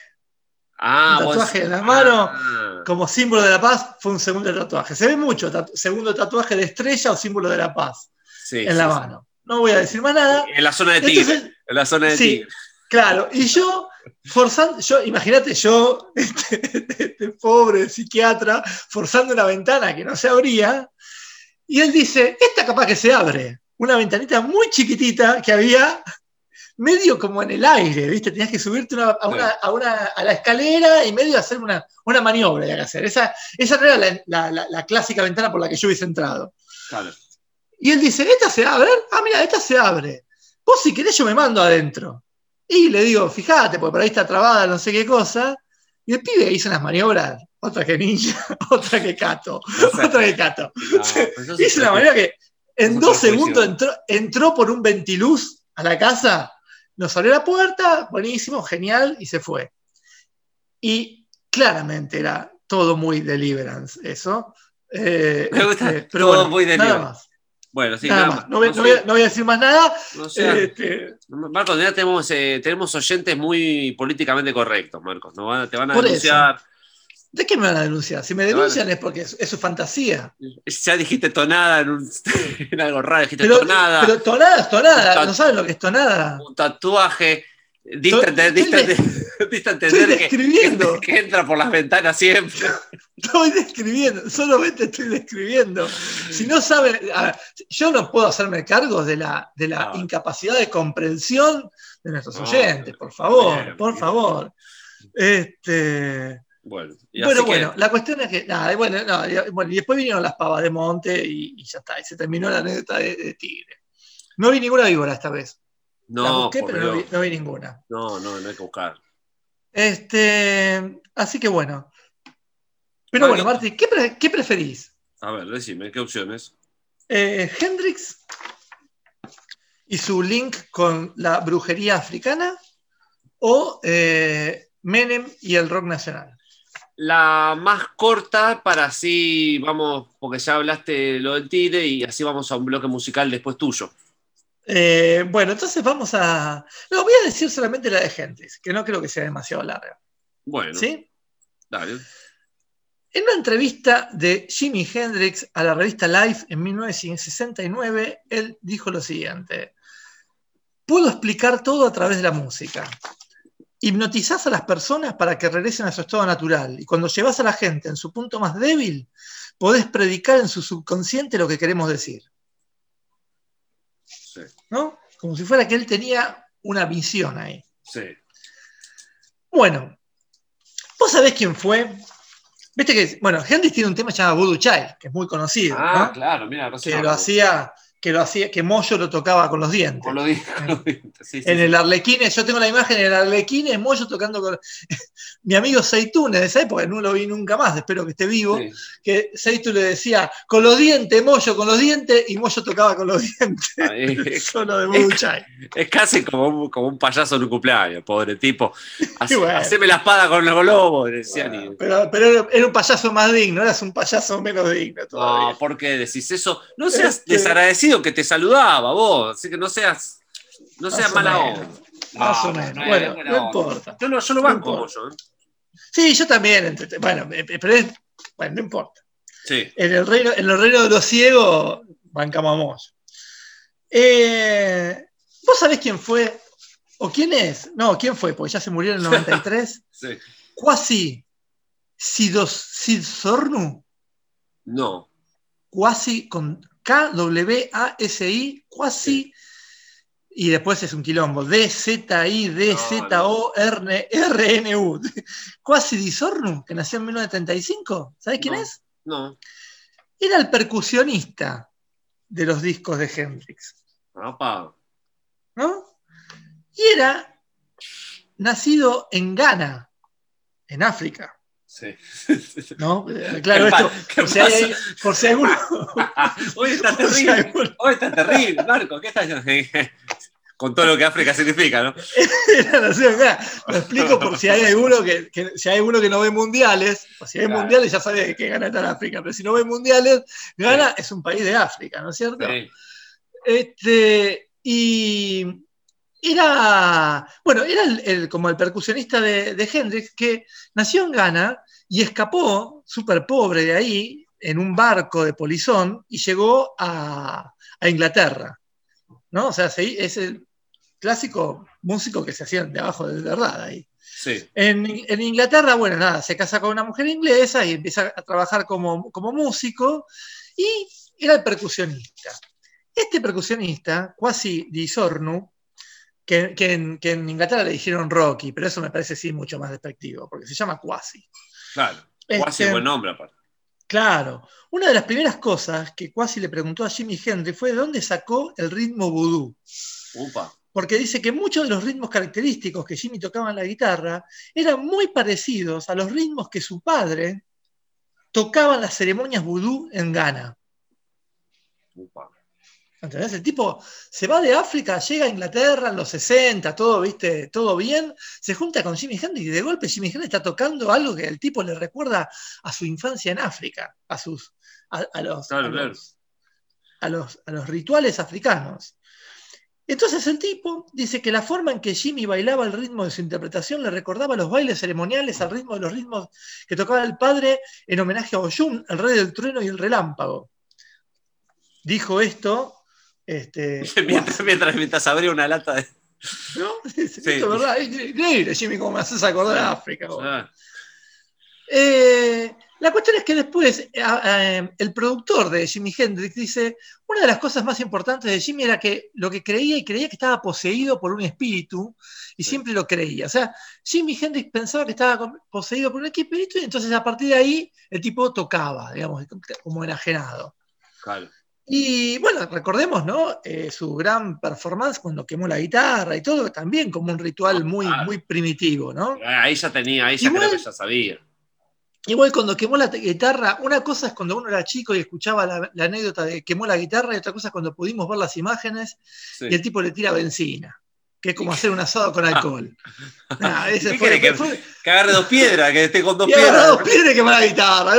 Ah, Un vos- tatuaje en la mano. Ah, Como símbolo de la paz fue un segundo tatuaje. Se ve mucho tatu- segundo tatuaje de estrella o símbolo de la paz sí, en sí, la mano. No voy a decir más nada. En la zona de Tigre. En la zona de sí, Tigre. Claro, y yo, forzando, yo, imagínate yo, [LAUGHS] este, este pobre psiquiatra, forzando una ventana que no se abría, y él dice, esta capaz que se abre, una ventanita muy chiquitita que había medio como en el aire, ¿viste? Tenías que subirte una- a, una, a, una- a la escalera y medio hacer una, una maniobra que hacer. Esa, esa no era la, la- la- la clásica ventana por la que yo hubiese entrado. Claro. Y él dice, ¿esta se abre? Ah, mira, esta se abre. Vos si querés yo me mando adentro. Y le digo, fíjate, porque por ahí está trabada, no sé qué cosa. Y el pibe hizo unas maniobras, otra que ninja, [LAUGHS] otra que cato, No sé. otra que cato. No, sí Hizo una maniobra que en dos segundos entró, entró por un ventiluz a la casa, nos abrió la puerta, buenísimo, genial, y se fue. Y claramente era todo muy deliverance, eso. Eh, Me gusta, este, pero todo bueno, muy nada deliverance. más. Bueno, sí, nada nada más. No, voy, No no a, no voy a decir más nada. no sé. Este, Marcos, ya tenemos, eh, tenemos oyentes muy políticamente correctos, Marcos. Van- te van a Por eso. denunciar. ¿De qué me van a denunciar? Si me denuncian es porque es, es su fantasía. Ya dijiste tonada en, un, [LAUGHS] en algo raro, dijiste Pero, tonada. pero tonada es tonada. ¿No saben lo que es tonada? un tatuaje. Diste, Estoy- a entender describiendo. que entra por las ventanas siempre. Estoy describiendo, solamente estoy describiendo. Si no ver, yo no puedo hacerme cargo de la, de la No. incapacidad de comprensión de nuestros No, oyentes, por favor, bien, por bien. favor. Este, Bueno, y bueno, que- la cuestión es que, nada, y bueno, no, y, bueno, y después vinieron las pavas de monte y, y ya está, y se terminó la anécdota de, de Tigre. No vi ninguna víbora esta vez. la no, busqué, por pero no vi, no vi ninguna. no, no, no hay que buscar. Este, así que bueno. Pero bueno, Marti, ¿qué, pre- qué preferís? A ver, decime, ¿qué opciones? Eh, Hendrix y su link con la brujería africana o eh, Menem y el rock nacional. La más corta para así, vamos, porque ya hablaste lo del Tigre y así vamos a un bloque musical después tuyo. Eh, bueno, entonces vamos a. No, voy a decir solamente la de Hendrix, que no creo que sea demasiado larga. Bueno, ¿Sí? dale. En una entrevista de Jimi Hendrix a la revista Life en 1969, él dijo lo siguiente: Puedo explicar todo a través de la música. Hipnotizás a las personas para que regresen a su estado natural. Y cuando llevas a la gente en su punto más débil, podés predicar en su subconsciente lo que queremos decir. Sí, ¿No? Como si fuera que él tenía una visión ahí. sí. Bueno, ¿vos sabés quién fue? Viste que, bueno, Hendrix tiene un tema llamado Voodoo Child, que es muy conocido, Ah, ¿no? claro, mira, que lo hacía, que lo hacía, que Moyo lo tocaba con los dientes. Con lo di- con los dientes, sí, sí, En sí. el Arlequines, yo tengo la imagen en el Arlequines, Moyo tocando con [LAUGHS] mi amigo Seitune de esa época, no lo vi nunca más, espero que esté vivo, que Seitu le decía, con los dientes, Moyo, con los dientes, y Moyo tocaba con los [LAUGHS] dientes, Ah, es, [LAUGHS] solo de Child. es casi como un, como un payaso en un cumpleaños, pobre tipo. Hace- bueno. Haceme la espada con los globos, decían. y- Pero, pero era- un payaso más digno, eras un payaso menos digno todavía. No, ¿por qué decís eso? No seas Este- desagradecido que te saludaba vos, así que no seas, no seas mala onda. Más No, o menos. no bueno, no importa. Yo lo, yo lo No banco como yo, ¿eh? Sí, yo también. Bueno, eh, pero es, bueno, no importa. Sí. En el reino, en el reino de los ciegos, bancamos a Moyo. Eh, ¿Vos sabés quién fue? ¿O quién es? No, ¿quién fue? Porque ya se murió en el 93. [LAUGHS] sí. Quasi Sidos Sidsornu. No. Quasi con K-W-A-S-I. Quasi. Y después es un quilombo. D-Z-I-D-Z-O-R-N-U. Quasi [LAUGHS] Disornu, que nació en 1935. ¿Sabés quién No. es? No. Era el percusionista de los discos de Hendrix. Apa. ¿no? Y era nacido en Ghana, en África. Sí. [LAUGHS] ¿no? Eh, Claro, ¿Qué esto, qué por si, hay, por si alguno. [LAUGHS] Hoy está [LAUGHS] por si terrible. alguno- Hoy está terrible, Marco. ¿Qué estás Con todo lo que África significa, ¿no? Lo explico por si hay alguno que, que- si hay alguno que no ve mundiales, o si hay Claro. mundiales ya sabe que Ghana está en África, pero si no ve mundiales, Ghana es un país de África, ¿no es cierto? Sí. Este, y era, bueno, era el- el- como el percusionista de, de Hendrix que nació en Ghana y escapó, súper pobre de ahí, en un barco de polizón y llegó a, a Inglaterra. ¿no? O sea, se- es el clásico músico que se hacían de abajo de verdad ahí. Sí. En, en Inglaterra, bueno, nada, se casa con una mujer inglesa y empieza a trabajar como, como músico y era el percusionista. Este percusionista, Quasi Di Sornu, que, que en, que en Inglaterra le dijeron Rocky, pero eso me parece sí mucho más despectivo, porque se llama Quasi. Claro. Este, Quasi buen nombre, aparte. Claro, una de las primeras cosas que Quasi le preguntó a Jimi Hendrix fue de dónde sacó el ritmo vudú. Upa. porque dice que muchos de los ritmos característicos que Jimmy tocaba en la guitarra eran muy parecidos a los ritmos que su padre tocaba en las ceremonias vudú en Ghana. Upa. ¿Entendés? El tipo se va de África, llega a Inglaterra en los 60, todo, ¿viste? todo bien, se junta con Jimi Hendrix y de golpe Jimi Hendrix está tocando algo que el tipo le recuerda a su infancia en África, a, sus, a, a los, a, los, a los- a los rituales africanos. Entonces el tipo dice que la forma en que Jimmy bailaba al ritmo de su interpretación le recordaba los bailes ceremoniales al ritmo de los ritmos que tocaba el padre en homenaje a Oyun, el rey del trueno y el relámpago. Dijo esto. Este, [LAUGHS] mientras, mientras, mientras abría una lata de. ¿No? [LAUGHS] Es, verdad, es increíble, Jimmy, cómo me haces acordar a África. Ah. Eh, la cuestión es que después eh, eh, el productor de Jimi Hendrix dice, una de las cosas más importantes de Jimmy era que lo que creía y creía que estaba poseído por un espíritu y siempre lo creía. O sea, Jimi Hendrix pensaba que estaba poseído por un espíritu y entonces a partir de ahí el tipo tocaba, digamos, como enajenado. Claro. Y bueno, recordemos, ¿no? Eh, su gran performance cuando quemó la guitarra y todo, también como un ritual muy, muy primitivo, ¿no? Ahí ya tenía, ahí ya creo que ya sabía. Igual cuando quemó la guitarra, una cosa es cuando uno era chico y escuchaba la, anécdota de quemó la guitarra y otra cosa es cuando pudimos ver las imágenes y el tipo le tira benzina, que es como hacer un asado con alcohol. [LAUGHS] que, agarre dos piedras, que esté con dos [LAUGHS] piedras. Agarre dos piedras y quemó la guitarra.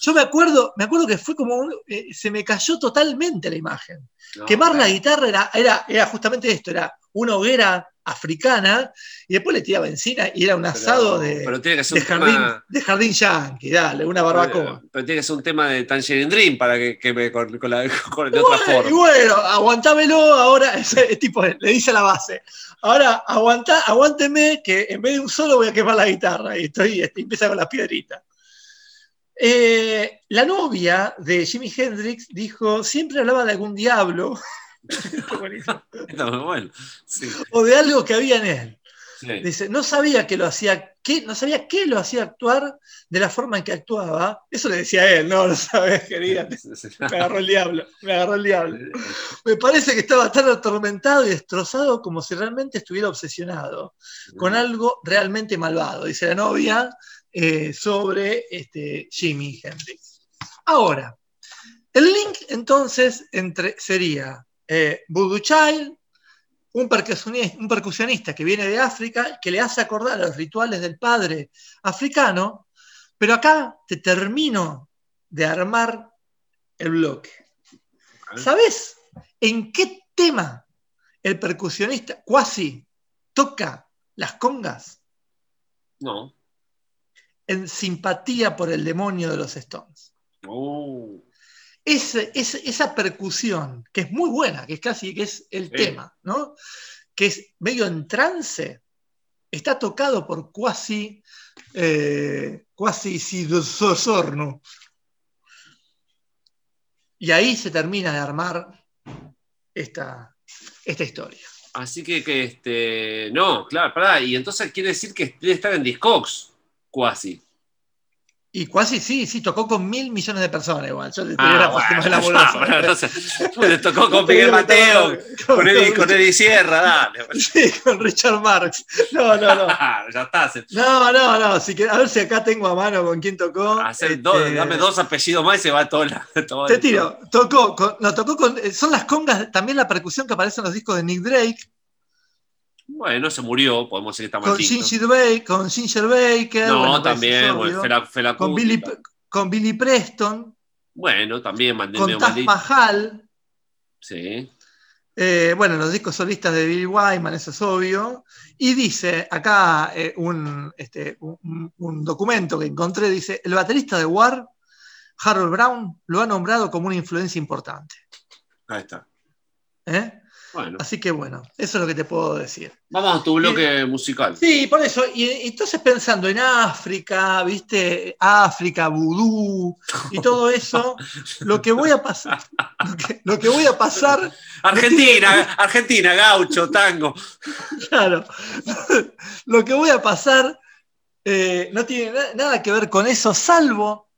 yo me acuerdo, me acuerdo que fue como eh, se me cayó totalmente la imagen. Quemar la guitarra era, era, era justamente esto, era una hoguera africana y después le tiraba benzina y era un asado de, jardín, de jardín yankee, dale, una barbacoa. Pero, tiene que ser un tema de Tangerine Dream para que, que me con, la, [LAUGHS] de otra forma. Y bueno, aguantámelo ahora, [LAUGHS] ese tipo le dice a la base. Ahora aguanta, aguánteme que en vez de un solo voy a quemar la guitarra y estoy, este, empieza con las piedritas. Eh, la novia de Jimi Hendrix dijo, siempre hablaba de algún diablo [LAUGHS] [LAUGHS] O de algo que había en él. Dice, no sabía que lo hacía, que, no sabía qué lo hacía actuar de la forma en que actuaba. Eso le decía a él, no lo sabes, querida. Me agarró el diablo, me agarró el diablo. Me parece que estaba tan atormentado y destrozado como si realmente estuviera obsesionado con algo realmente malvado, dice la novia, eh, sobre este, Jimi Hendrix. Ahora, el link entonces entre, sería eh, Voodoo Child, un percusionista, que viene de África, que le hace acordar a los rituales del padre africano, pero acá te termino de armar el bloque. ¿Sabes en qué tema el percusionista cuasi toca las congas? No. En simpatía por el demonio de los Stones. Oh esa percusión, que es muy buena, que es casi que es el tema, ¿no? que es medio en trance, está tocado por Quasi, eh, Quasi. Y ahí se termina de armar esta, esta historia. Así que, que este, no, claro, pará, y entonces quiere decir que debe estar en Discogs, Quasi. Y casi sí, sí, tocó con mil millones de personas igual. Yo le la bueno, pues [LAUGHS] tocó con Miguel Mateo, con, Eddie, con Eddie Sierra, dale. Sí, con Richard Marx. No, no, no. [LAUGHS] ya está. No, no, no. Si que, a ver si acá tengo a mano con quién tocó. Este, dame dos apellidos más y se va todo. La, [LAUGHS] todo te tiro. Tocó, con, no, tocó con. Eh, son las congas, también la percusión que aparece en los discos de Nick Drake. Bueno, se murió, podemos decir que está con Ginger, Baker, con Ginger Baker. No, también, con, Billy, con Billy Preston. Bueno, también Con Taz Mahal. Sí. Eh, bueno, los discos solistas de Billy Wyman, eso es obvio. Y dice acá eh, este, un, un, documento que encontré, dice, el baterista de War, Harold Brown, lo ha nombrado como una influencia importante. Ahí está. ¿Eh? Así que bueno, eso es lo que te puedo decir. Vamos a tu bloque musical. Sí, por eso. Y, entonces pensando en África, viste, África, vudú y todo eso, [LAUGHS] lo que voy a pasar, lo que, voy a pasar. Argentina, [LAUGHS] Argentina, gaucho, tango. [LAUGHS] Claro. Lo que voy a pasar eh, no tiene nada que ver con eso, salvo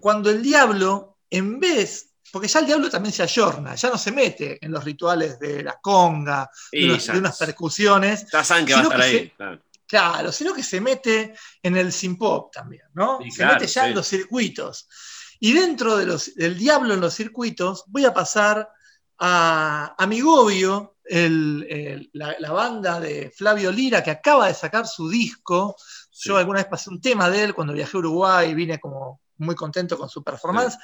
cuando el diablo, en vez porque ya el diablo también se ayorna, ya no se mete en los rituales de la conga, de, unas percusiones. Ya saben que va a estar ahí. claro. sino que se mete en el simpop también, ¿no? se mete ya en los circuitos. Y dentro de los, del diablo en los circuitos, voy a pasar a, a Migobio, la, banda de Flavio Lira, que acaba de sacar su disco. Yo alguna vez pasé un tema de él cuando viajé a Uruguay y vine como muy contento con su performance.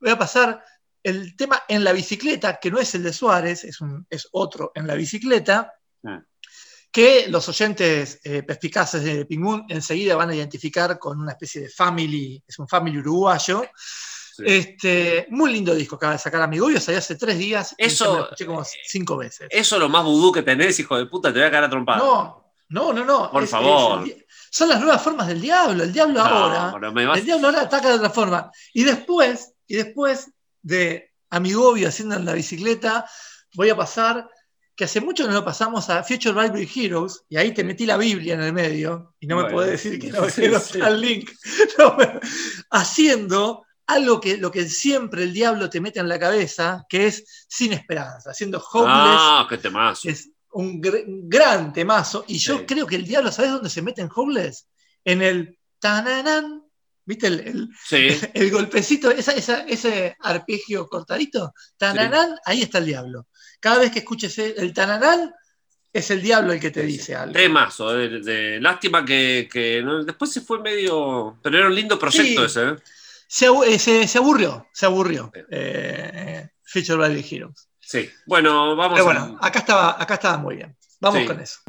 Voy a pasar el tema en la bicicleta, que no es el de Suárez, es, un, es otro en la bicicleta, Ah. que los oyentes eh, perspicaces de Pingún enseguida van a identificar con una especie de family, es un family uruguayo. Sí. Este, muy lindo disco acaba de sacar Amigobio, salió hace tres días Eso- ya me lo escuché como cinco veces. Eso es lo más vudú que tenés, hijo de puta, te voy a cagar a trompar. No, no, no, no. Por es- favor. es son las nuevas formas del diablo. El diablo No, ahora. El diablo ahora ataca de otra forma. Y después, y después de Amigobio haciendo en la bicicleta, voy a pasar, que hace mucho no lo pasamos a Future Bible Heroes, y ahí te metí la Biblia en el medio, y no me podés decir que no, sí, que no sí. [LAUGHS] está el link. [LAUGHS] No, haciendo algo que lo que siempre el diablo te mete en la cabeza, que es sin esperanza, haciendo homeless Ah, qué temazo. es un, gr- un gran temazo. Y yo Sí. creo que el diablo, ¿sabes dónde se mete en Homeless? En el tananán. ¿Viste el, el- Sí. [LAUGHS] el golpecito, esa, esa- ese arpegio cortadito? Tananán, ahí está el diablo. Cada vez que escuches el, el tananán, es el diablo el que te dice algo. Temazo. De, de- lástima que, que no- después se fue medio. Pero era un lindo proyecto Sí. ese, ¿eh? Se, eh, se- se aburrió, se aburrió. Sí. Eh, Future Valley Heroes. Sí. Bueno, vamos Pero a. bueno, acá estaba, acá estaba muy bien. Vamos Sí. con eso.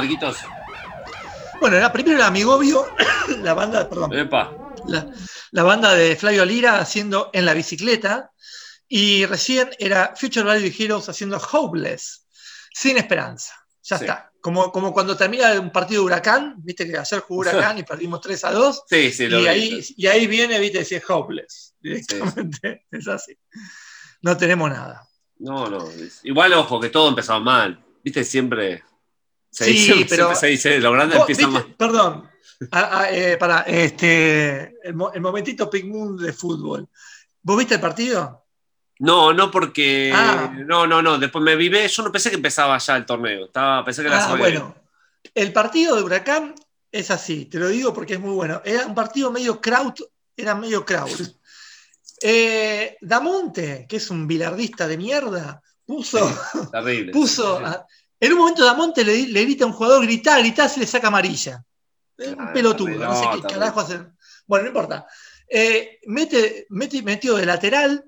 Marquitos? Bueno, era, primero era Amigovio, [COUGHS] la banda, perdón, Epa. la, la banda de Flavio Lira haciendo En la bicicleta, y recién era Future Value Heroes haciendo Hopeless, sin esperanza. Ya Sí. está. Como, como cuando termina un partido de Huracán, viste que ayer jugó Huracán [LAUGHS] y perdimos 3 a 2, Sí, sí, lo y vi. ahí, y ahí viene, viste, decir Hopeless, directamente. [LAUGHS] Es así. No tenemos nada. No, no. Igual, ojo, que todo empezaba mal. Viste, siempre. Se Sí, dice, pero- se dice, lo grande Vos, empieza viste- mal. Perdón, eh, para, este, el, mo- el momentito Pink Moon de fútbol. ¿Vos viste el partido? No, no, porque. Ah. No, no, no. Después me vivé. Yo no pensé que empezaba ya el torneo. Estaba, pensé que Ah, bueno. El partido de Huracán es así, te lo digo porque es muy bueno. Era un partido medio kraut, era medio kraut. [LAUGHS] Eh, Damonte, que es un bilardista de mierda, puso. Terrible. [LAUGHS] puso a- en un momento Damonte le, le grita a un jugador, grita, grita, se le saca amarilla. Es un pelotudo, no sé qué carajo hacer. Bueno, no importa. Eh, mete, mete- metió de lateral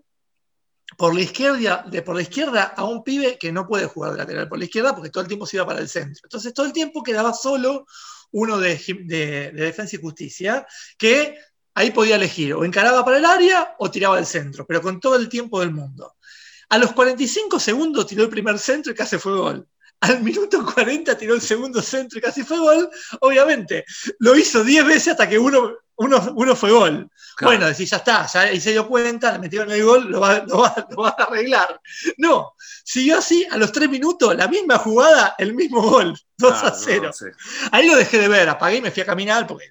por la, izquierda, de, por la izquierda a un pibe que no puede jugar de lateral por la izquierda porque todo el tiempo se iba para el centro. Entonces todo el tiempo quedaba solo uno de, Jim- de- de Defensa y Justicia que ahí podía elegir o encaraba para el área o tiraba al centro, pero con todo el tiempo del mundo. A los 45 segundos tiró el primer centro y casi fue gol. Al minuto 40 tiró el segundo centro y casi fue gol. Obviamente, lo hizo 10 veces hasta que uno, uno, uno fue gol. Claro. Bueno, decís, ya está, ya ahí se dio cuenta, le metieron el gol, lo va, lo va- lo va a arreglar. No, siguió así, a los 3 minutos, la misma jugada, el mismo gol, 2 a Claro, 0. no, sí. Ahí lo dejé de ver, apagué y me fui a caminar porque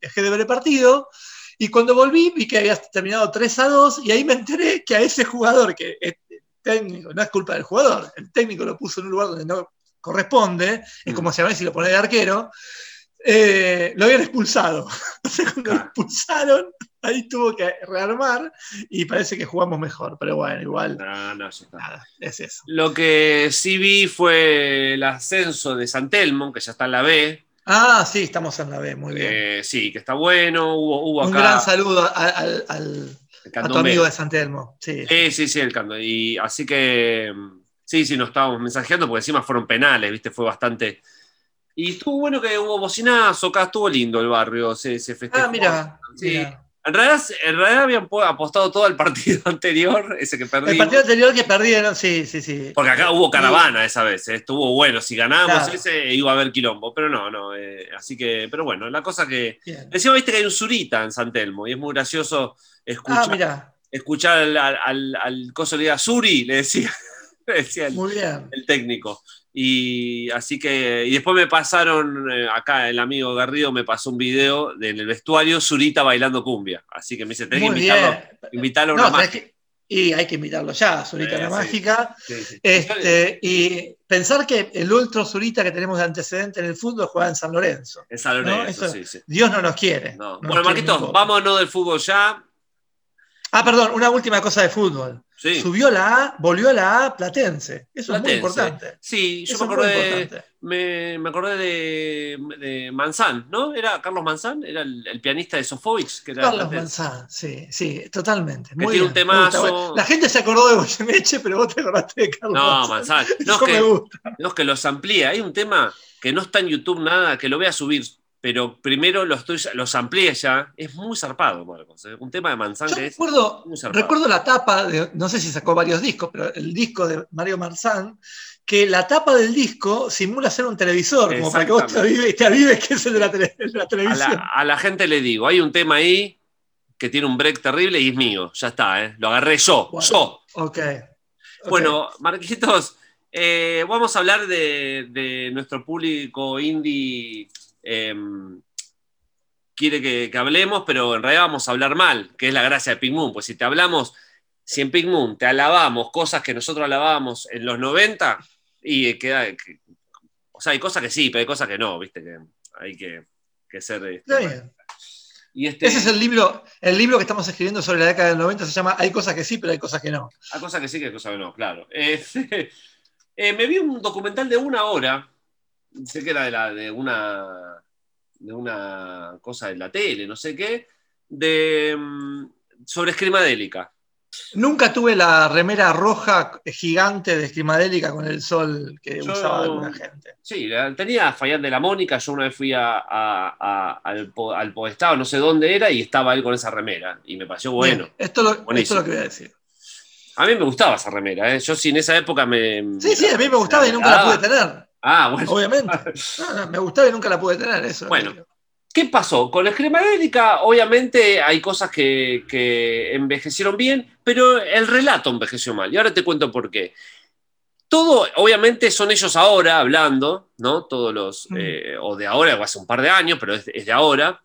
dejé de ver el partido. Y cuando volví, vi que había terminado 3 a 2, y ahí me enteré que a ese jugador, que es técnico, no es culpa del jugador, el técnico lo puso en un lugar donde no corresponde, es Mm. como si a ver si lo pone de arquero, eh, lo habían expulsado. [LAUGHS] Entonces, cuando lo expulsaron, ahí tuvo que rearmar y parece que jugamos mejor. Pero bueno, igual, No, no, ya está. nada, es eso. Lo que sí vi fue el ascenso de San Telmo, que ya está en la B. Ah, sí, estamos en la B, muy bien. Eh, sí, que está bueno. Hubo, hubo Un acá. gran saludo al- a tu candombe. amigo de San Telmo. Sí. Sí, sí, sí, el canto. Y así que mm, sí, sí, nos estábamos mensajeando porque encima fueron penales, ¿viste? Fue bastante. Y estuvo bueno que hubo bocinazo, acá estuvo lindo el barrio, se, se festejó. Ah, mira. Sí. En realidad, en realidad habían po- apostado todo al partido [LAUGHS] anterior, ese que El perdimos. partido anterior que perdieron, sí, sí, sí. Porque acá hubo caravana esa vez, ¿eh? estuvo bueno. Si ganábamos Claro. ese, iba a haber quilombo, pero no, no. eh, así que, pero bueno, la cosa que. Bien. Encima viste que hay un Zurita en San Telmo y es muy gracioso Ah, escuchar, mira, escuchar al, al, al- al coso le diga Suri, le decía, [LAUGHS] le decía el, el técnico. Y así que, y después me pasaron, eh, acá el amigo Garrido me pasó un video de- en el vestuario Zurita bailando cumbia. Así que me dice, tenés que Muy invitarlo, bien. invitarlo a una mágica. que- y hay que invitarlo ya, Zurita Eh, la sí. Mágica. Sí, sí. Este, y pensar que el otro Zurita que tenemos de antecedente en el fútbol juega en San Lorenzo. Es San Lorenzo, No, eso- sí, sí. Dios no nos quiere. No. No Bueno, Marquitos, vámonos del fútbol ya. Ah, perdón, una última cosa de fútbol. Sí. Subió la A, volvió la A Platense. Eso es muy Platense. importante. Sí, yo Eso me acordé, importante. me, me acordé de, de Manzán, ¿no? ¿Era Carlos Manzán? ¿Era el, el pianista de Sofovich? Que era Carlos platense. Manzán, sí, sí, totalmente. Que Muy tiene bien, temazo. La gente se acordó de Goyeneche, pero vos te acordaste de Carlos No, Manzán. Manzán. No, es me que, gusta. no, es que los amplía. Hay un tema que no está en YouTube nada, que lo voy a subir, pero primero los, los amplié ya. Es muy zarpado, Marcos. ¿eh? Un tema de Manzán que es recuerdo, muy recuerdo la tapa, de, no sé si sacó varios discos, pero el disco de Mario Marzán, que la tapa del disco simula ser un televisor, como para que vos te avives, te avives que es el de la, tele- el de la a televisión. la, a la gente le digo, hay un tema ahí que tiene un break terrible y es mío. Ya está, ¿eh? Lo agarré yo, Bueno. yo. Ok. ok. Bueno, Marquitos, eh, vamos a hablar de, de nuestro público indie. Eh, quiere que, que hablemos, pero en realidad vamos a hablar mal, que es la gracia de Pink Moon. Pues si te hablamos, si en Pink Moon te alabamos cosas que nosotros alabábamos en los 90, y queda. que- o sea, hay cosas que sí, pero hay cosas que no, viste, que hay que, que ser. este, y este, Ese es el libro, el libro que estamos escribiendo sobre la década del 90, se llama Hay cosas que sí, pero hay cosas que no. Hay cosas que sí, que hay cosas que no, claro. [LAUGHS] Eh, [LAUGHS] eh, me vi un documental de una hora, sé que era de, la, de, una, de una cosa de la tele, no sé qué, de, mm, sobre escrimadélica. Nunca tuve la remera roja gigante de esquimadélica con el sol que Yo- usaba alguna gente. Sí, la- tenía Fayán de la Mónica, yo una vez fui a, a- a- al, al Podestado, no sé dónde era, y estaba él con esa remera, y me pareció bueno. Bien, esto, lo, esto es lo que voy a decir. A mí me gustaba esa remera, ¿eh? yo sí en esa época me... Sí, sí, a mí me gustaba y nunca la pude tener. Ah, bueno. Obviamente. No, no, me gustaba y nunca la pude tener. Eso Bueno. ¿Qué pasó? Con la escrimadélica, obviamente hay cosas que, que envejecieron bien, pero el relato envejeció mal. Y ahora te cuento por qué. Todo, obviamente, son ellos ahora hablando, ¿no? Todos los, Mm. eh, o de ahora, o hace un par de años, pero es, es de ahora.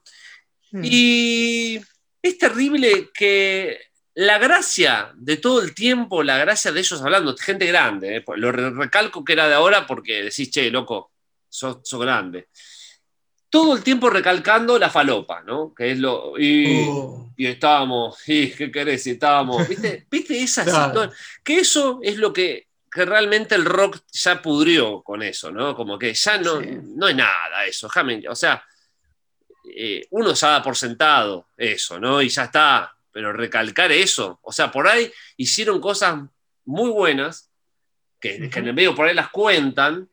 Mm. Y es terrible que la gracia de todo el tiempo, la gracia de ellos hablando, gente grande, ¿eh? lo re- recalco que era de ahora porque decís, che, loco, sos, sos grande. Todo el tiempo recalcando la falopa, ¿no? Que es lo. Y, y estábamos, [LAUGHS] y ¿qué querés? Y estábamos. ¿Viste, [LAUGHS] ¿Viste esa Claro. situación? Que eso es lo que, que realmente el rock ya pudrió con eso, ¿no? Como que ya no, Sí. no es nada eso. déjame- o sea, eh, uno ya da por sentado eso, ¿no? Y ya está. Pero recalcar eso, o sea, por ahí hicieron cosas muy buenas, que, que en el medio por ahí las cuentan,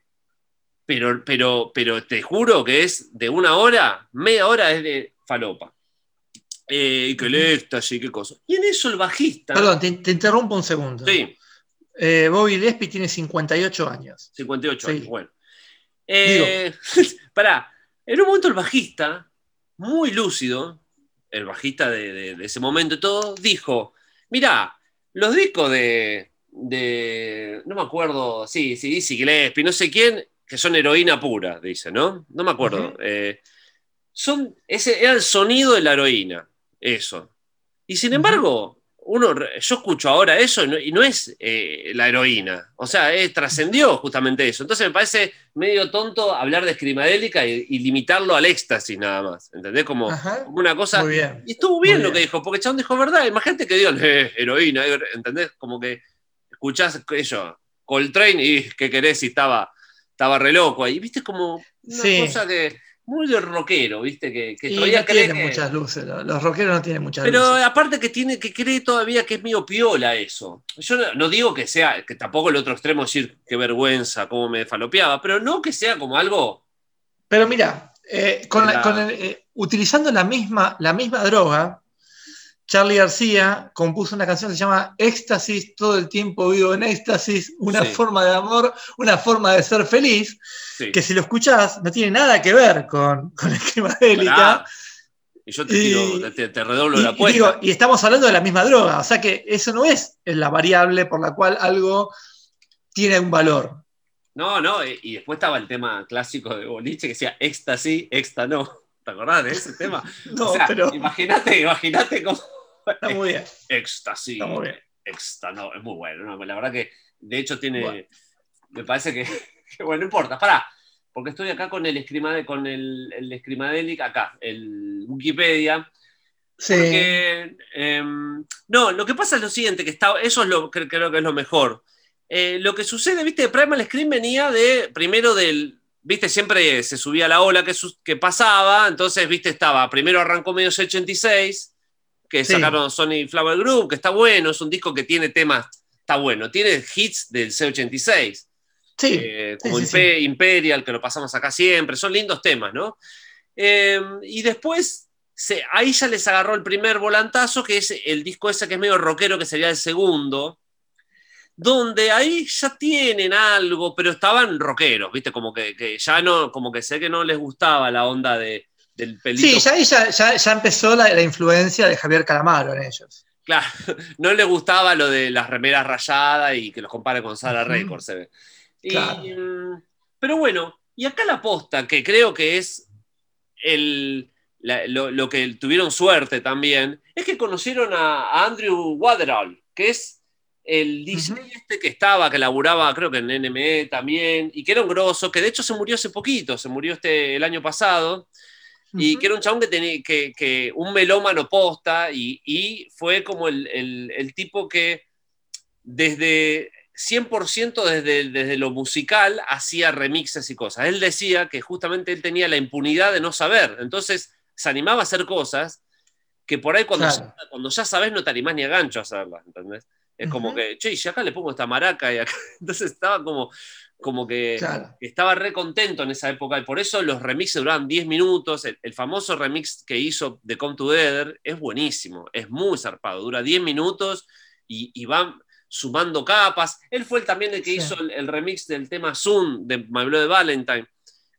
pero, pero, pero te juro que es de una hora, media hora es de falopa. Eh, y que el éxtasis, qué cosa. Y en eso el bajista. Perdón, te, te interrumpo un segundo. Sí, Eh, Bobby Lespi tiene 58 años. 58 Sí. años, bueno. Eh, [LAUGHS] pará, en un momento el bajista, muy lúcido, el bajista de, de- de ese momento y todo, dijo: Mirá, los discos de. de no me acuerdo, sí, sí, Dizzy Gillespie, no sé quién, que son heroína pura, dice, ¿no? No me acuerdo. Eh, son, ese era el sonido de la heroína, eso. Y sin embargo, uno, yo escucho ahora eso y no, y no es eh, la heroína. O sea, eh, trascendió justamente eso. Entonces me parece medio tonto hablar de escrimadélica y, y limitarlo al éxtasis nada más. ¿Entendés? Como, una cosa. Muy bien. Y estuvo bien Muy lo que dijo, porque chabón dijo verdad. Imagínate que digan, [LAUGHS] eh, heroína, ¿entendés? Como que escuchás eso, Coltrane y ¿qué querés? Y estaba, estaba re loco ahí. ¿Viste? Como una Sí. cosa que. Muy de rockero, ¿viste? Que, que Y todavía no cree tiene que- muchas luces, lo- los rockeros no tienen muchas pero luces. aparte que tiene que cree todavía que es medio piola eso. Yo no, no digo que sea, que tampoco el otro extremo decir qué vergüenza, cómo me falopeaba, pero no que sea como algo. Pero mira, eh, con la- La- con el, eh, utilizando la misma, la misma droga, Charlie García compuso una canción que se llama Éxtasis, todo el tiempo vivo en éxtasis, una Sí. forma de amor, una forma de ser feliz, Sí. que si lo escuchás no tiene nada que ver con, con la esquimadélica. Pará. Y yo te, Y- tiro, te, te redoblo Y, la y apuesta. digo, y estamos hablando de la misma droga, o sea que eso no es la variable por la cual algo tiene un valor. No, no, y, y después estaba el tema clásico de boliche que decía éxtasis, éxta no. ¿Te acordás de ese tema? [LAUGHS] No, o sea, pero imagínate, imagínate cómo. Está muy bien. Éxtasis. Está muy bien. Extra, no, es muy bueno. no, la verdad que, de hecho, tiene. Bueno. Me parece que, que, [LAUGHS] bueno, no importa. Pará, porque estoy acá con el escrimade, con el, el acá, el Wikipedia. Sí. Porque, em, no, lo que pasa es lo siguiente, que está, eso es lo que creo que es lo mejor. Eh, lo que sucede, viste, Primal Scream venía de, primero del, viste, siempre se subía la ola que, su- que pasaba, entonces, viste, estaba, primero arrancó medio 86, que Sí. sacaron Sony Flower Group, que está bueno, es un disco que tiene temas, está bueno, tiene hits del C86 Sí, eh, sí, como sí, Imperial, que lo pasamos acá siempre, son lindos temas, ¿no? Eh, y después, se- ahí ya les agarró el primer volantazo, que es el disco ese que es medio rockero, que sería el segundo, donde ahí ya tienen algo, pero estaban rockeros, ¿viste? Como que, que ya no, como que sé que no les gustaba la onda de, del pelito. Sí, ya, ya, ya- ya empezó la, la influencia de Javier Calamaro en ellos. Claro, [LAUGHS] no le gustaba lo de las remeras rayadas y que los compare con Sara Ujú. Records, se ve. Y, Claro. mm, pero bueno, y acá la posta, que creo que es el, la- lo, lo que tuvieron suerte también, es que conocieron a, a Andrew Waterall, que es el DJ este que estaba, que laburaba creo que en NME también, y que era un grosso, que de hecho se murió hace poquito, se murió este, el año pasado, y que era un chabón que tenía que, que un melómano posta y, y fue como el, el- el tipo que desde 100% desde, desde lo musical hacía remixes y cosas. Él decía que justamente él tenía la impunidad de no saber, entonces se animaba a hacer cosas que por ahí cuando, Claro. ya, cuando ya sabes no te animás ni a gancho a hacerlas, ¿entendés? Es como que, che, y acá le pongo esta maraca y acá, [LAUGHS] entonces estaba como, como que Claro. estaba re contento en esa época y por eso los remixes duraban 10 minutos. El, el famoso remix que hizo de Come Together es buenísimo, es muy zarpado, dura 10 minutos y, y va sumando capas. Él fue el, también el que Sí. hizo el, el remix del tema Zoom de My Blood Valentine,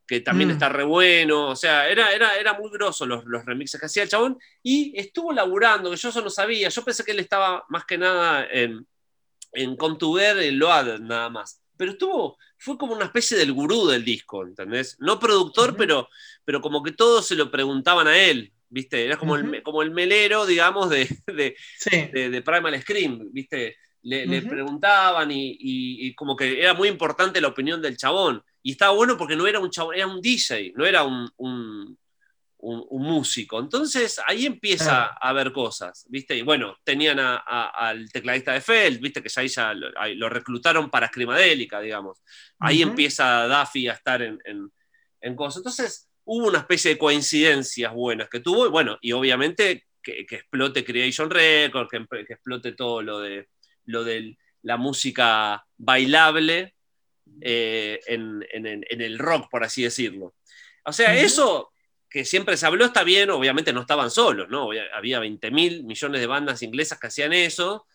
que también Mm. está re bueno. O sea, era, era, era muy grosso los, los remixes que hacía el chabón y estuvo laburando, que yo eso no sabía. Yo pensé que él estaba más que nada en, en Come Together, en Load nada más. Pero estuvo, fue como una especie del gurú del disco, ¿entendés? No productor, pero, pero como que todos se lo preguntaban a él, ¿viste? Era como, el, como el melero, digamos, de, de, Sí. de, de Primal Scream, ¿viste? Le, preguntaban y, y- y como que era muy importante la opinión del chabón. Y estaba bueno porque no era un chabón, era un DJ, no era un, un- un- un músico. Entonces ahí empieza a ver cosas, ¿viste? Y bueno, tenían a- a- al tecladista de Feld, ¿viste? Que ya ahí ya lo, reclutaron para Scrimadélica, digamos. Ahí empieza Duffy a estar en, en, en cosas. Entonces hubo una especie de coincidencias buenas que tuvo, y bueno, y obviamente que, que explote Creation Records, que, explote todo lo de, lo de la música bailable eh, en, en- el rock, por así decirlo. O sea, eso que siempre se habló está bien, obviamente no estaban solos, ¿no? Había- Había 20 mil millones de bandas inglesas que hacían eso,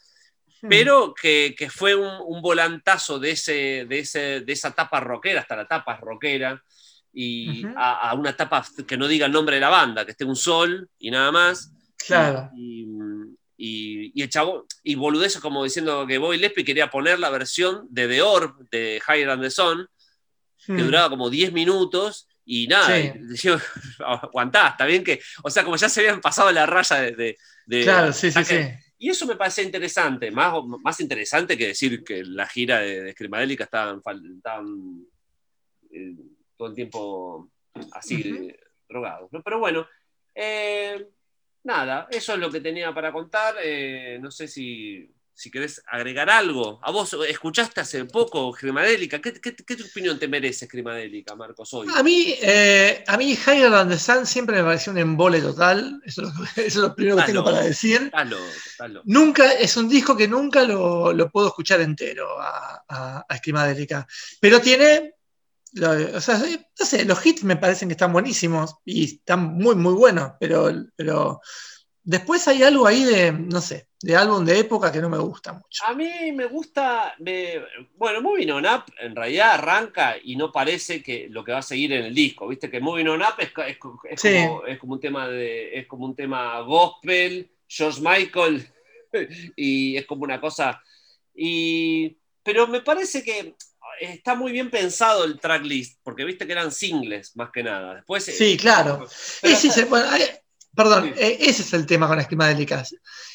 Mm. pero que, que fue un, un volantazo de, ese, de, ese, de esa tapa rockera, hasta la tapa rockera, y Ujú. a, a una tapa que no diga el nombre de la banda, que esté un sol y nada más. Claro. Y, y, y el chavo, y boludez como diciendo que Bobby Leslie quería poner la versión de The Orb, de Higher Than the Sun, que Mm. duraba como 10 minutos, Y nada, Sí. yo, [LAUGHS] aguantá, está bien que, o sea, como ya se habían pasado la raya de... de- de- Claro, sí, sí, sí. Y eso me parece interesante, más, más interesante que decir que la gira de, de Screamadélica estaban, eh, todo el tiempo así drogados. ¿no? Pero bueno, eh, nada, eso es lo que tenía para contar. eh, no sé si, si querés agregar algo. ¿A vos escuchaste hace poco Screamadélica? ¿Qué, qué, qué opinión te merece Screamadélica, Marcos, hoy? A mí, eh, a mí Higher Than the Sun siempre me pareció un embole total. Eso es lo, [LAUGHS] eso es lo primero que tengo para decir. Estás loco. Nunca, es un disco que nunca lo, lo puedo escuchar entero a, a, a. Pero tiene, lo- o sea, no sé, los hits me parecen que están buenísimos y están muy, muy buenos, pero, pero después hay algo ahí de, no sé, de álbum de época que no me gusta mucho. A mí me gusta, me- bueno, Moving On Up en realidad arranca y no parece que lo que va a seguir en el disco, viste que Moving On Up es, es- es Sí. como, es como un tema de, es como un tema gospel, George Michael [LAUGHS] y es como una cosa y pero me parece que está muy bien pensado el tracklist porque viste que eran singles más que nada. Después Sí, claro. Pero el- bueno, hay- perdón, Sí. eh, ese es el tema con Esquimadélica.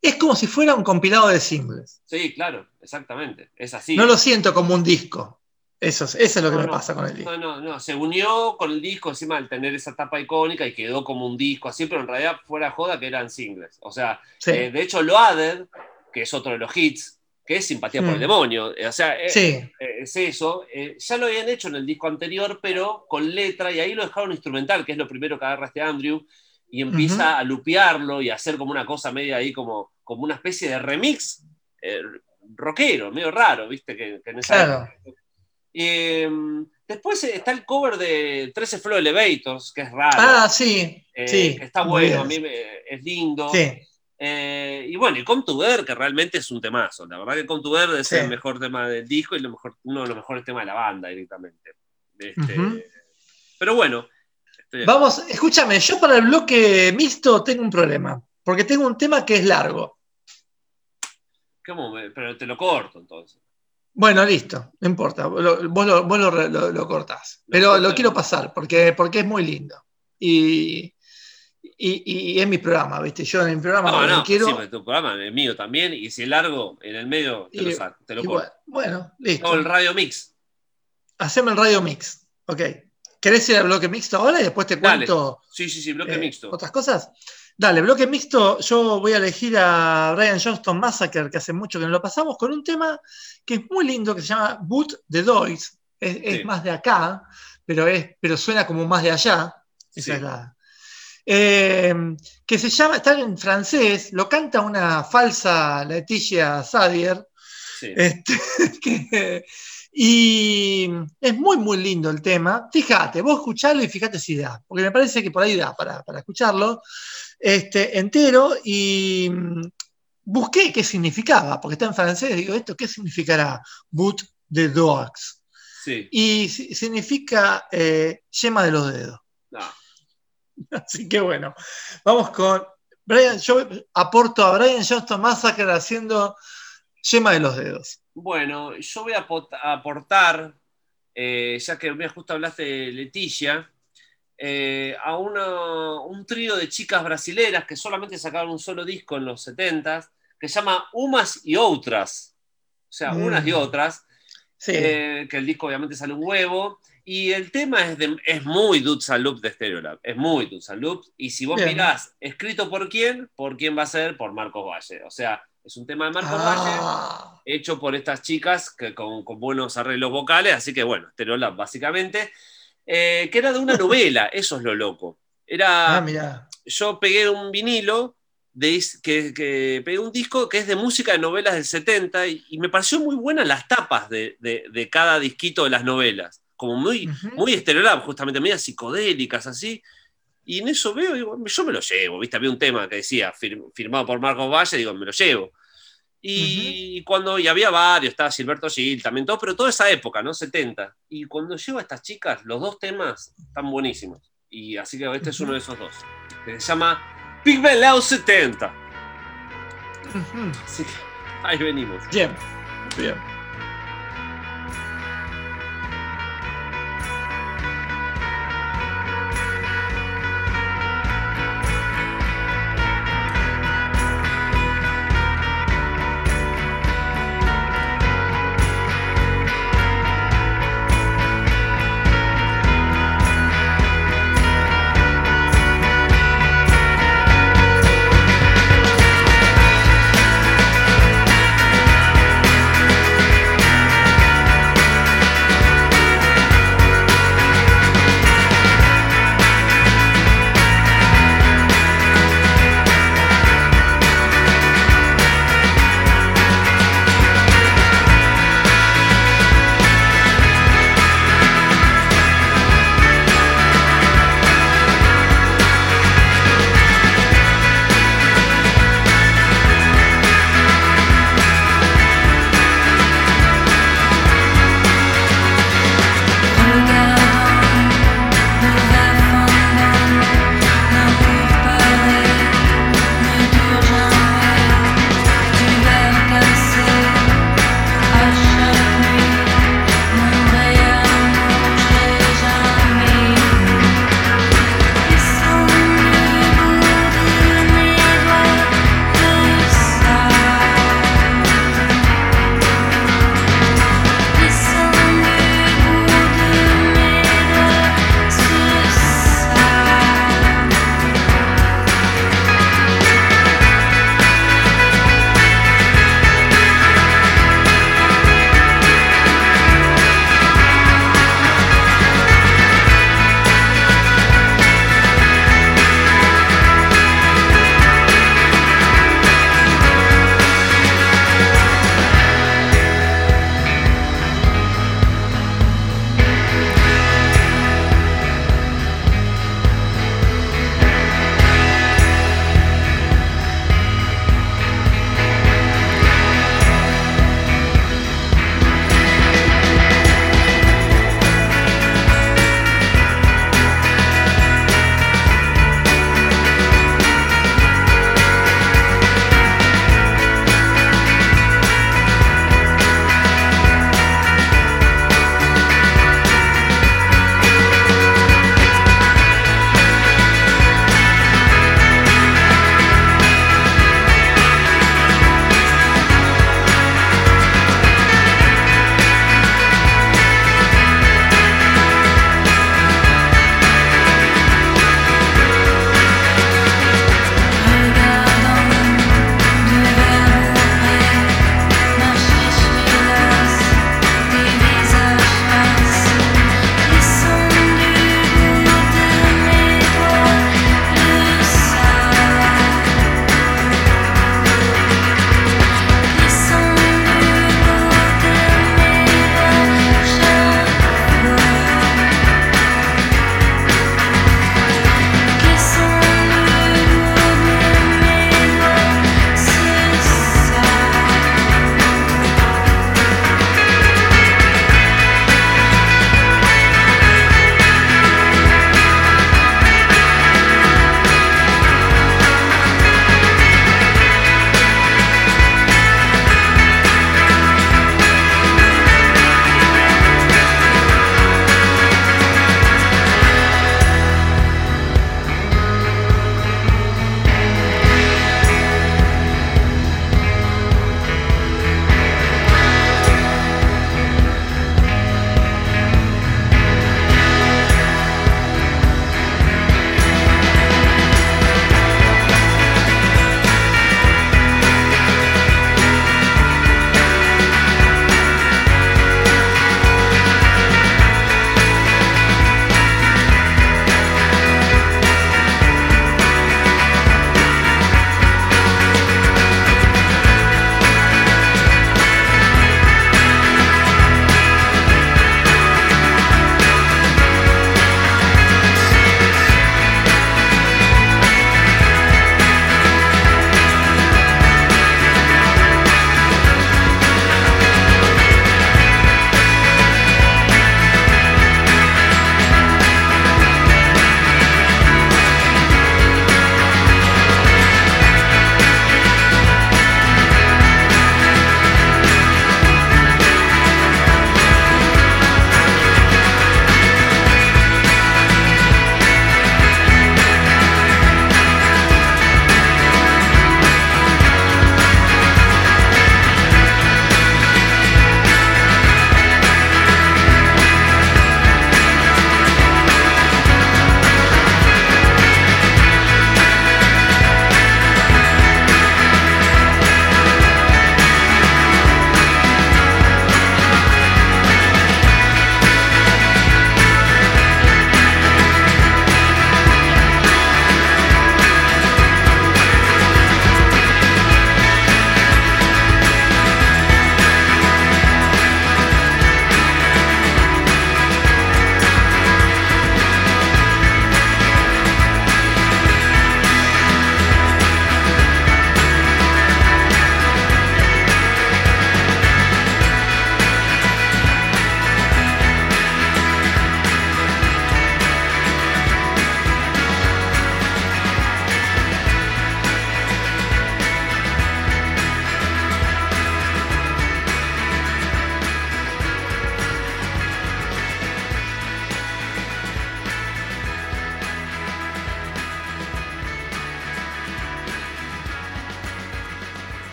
Es como si fuera un compilado de singles. sí, claro, exactamente, es así. No lo siento como un disco. Eso es, eso es lo que No, me no, pasa con el disco. No, no, no, se unió con el disco encima al tener esa tapa icónica y quedó como un disco así, pero en realidad fuera joda que eran singles. O sea, Sí. eh, de hecho Loaded, que es otro de los hits, que es Simpatía por Mm. el Demonio, eh, o sea, eh, Sí, es eso, eh, ya lo habían hecho en el disco anterior, pero con letra, y ahí lo dejaron instrumental, que es lo primero que agarra este Andrew, y empieza Ujú. a lupearlo y a hacer como una cosa media ahí, como, como una especie de remix eh, rockero, medio raro, viste, que, que en esa Claro. Eh, después está el cover de 13 Flow Elevators, que es raro. Ah, sí, eh, sí. que está bueno, a mí me- es lindo. Sí, Eh, y bueno, y Come to que realmente es un temazo. La verdad que Come to es Sí. el mejor tema del disco y lo mejor, uno de los mejores temas de la banda directamente. Este, Ujú. Pero bueno. Este, Vamos, escúchame, yo para el bloque mixto tengo un problema, porque tengo un tema que es largo. ¿cómo pero te lo corto entonces. Bueno, listo, no importa, vos lo, vos lo- vos lo lo- cortás, pero lo quiero pasar porque, porque es muy lindo. Y, y, y es mi programa, ¿viste? Yo en mi programa No, no, quiero. sí, tu programa es mío también, y si es largo, en el medio te lo saco, te lo bueno, listo. Hago el radio mix. Hacemos el radio mix. Ok. ¿Querés ir al bloque mixto ahora y después te Dale. cuento Sí, sí, sí, bloque eh, mixto. otras cosas? Dale, bloque mixto. Yo voy a elegir a Brian Johnston Massacre, que hace mucho que no lo pasamos, con un tema que es muy lindo, que se llama Boot the Doys. Es, más de acá, pero, es, pero suena como más de allá. Esa Sí. es la. Eh, que se llama, está en francés, lo canta una falsa Leticia Sadier. Sí. Este, [LAUGHS] que- y es muy, muy lindo el tema. Fíjate, vos escuchalo y fíjate si da, porque me parece que por ahí da para, para escucharlo este, entero. Y mm, busqué qué significaba, porque está en francés. Digo, ¿esto qué significará? Boot the dogs. Sí. Y si- significa eh, yema de los dedos. No. [LAUGHS] Así que bueno, vamos con Brian. Yo aporto a Brian Johnston Massacre haciendo yema de los dedos. Bueno, yo voy a aportar, eh, ya que mira, justo hablaste de Leticia, eh, a una- un trío de chicas brasileras que solamente sacaron un solo disco en los 70 que se llama Umas y Otras. O sea, Mm. unas y otras. Sí. eh, que el disco obviamente sale un huevo. Y el tema es, de- es muy Dudes and Loops de Stereolab. Es muy Dudes and Loops. Y si vos Bien. mirás, escrito por quién, por quién va a ser, por Marcos Valle. O sea, es un tema de Marcos Valle Ah, hecho por estas chicas que con, con buenos arreglos vocales, así que bueno, Stereolab básicamente, eh, que era de una [LAUGHS] novela, eso es lo loco. Era, ah, mirá. yo pegué un vinilo, de, que, que pegué un disco que es de música de novelas del 70 y, y me pareció muy buenas las tapas de, de- de cada disquito de las novelas, como muy, Ujú. muy Stereolab, justamente, medias psicodélicas así. Y en eso veo, digo, yo me lo llevo, ¿viste? Había un tema que decía, fir- firmado por Marcos Valle, digo, me lo llevo. Y cuando, y había varios, estaba Gilberto Gil, también todo, pero toda esa época, ¿no? 70. Y cuando llevo a estas chicas, los dos temas están buenísimos. Y así que este es uno de esos dos, que se llama Pigmelao 70. Ujú. Así que ahí venimos. Bien, bien.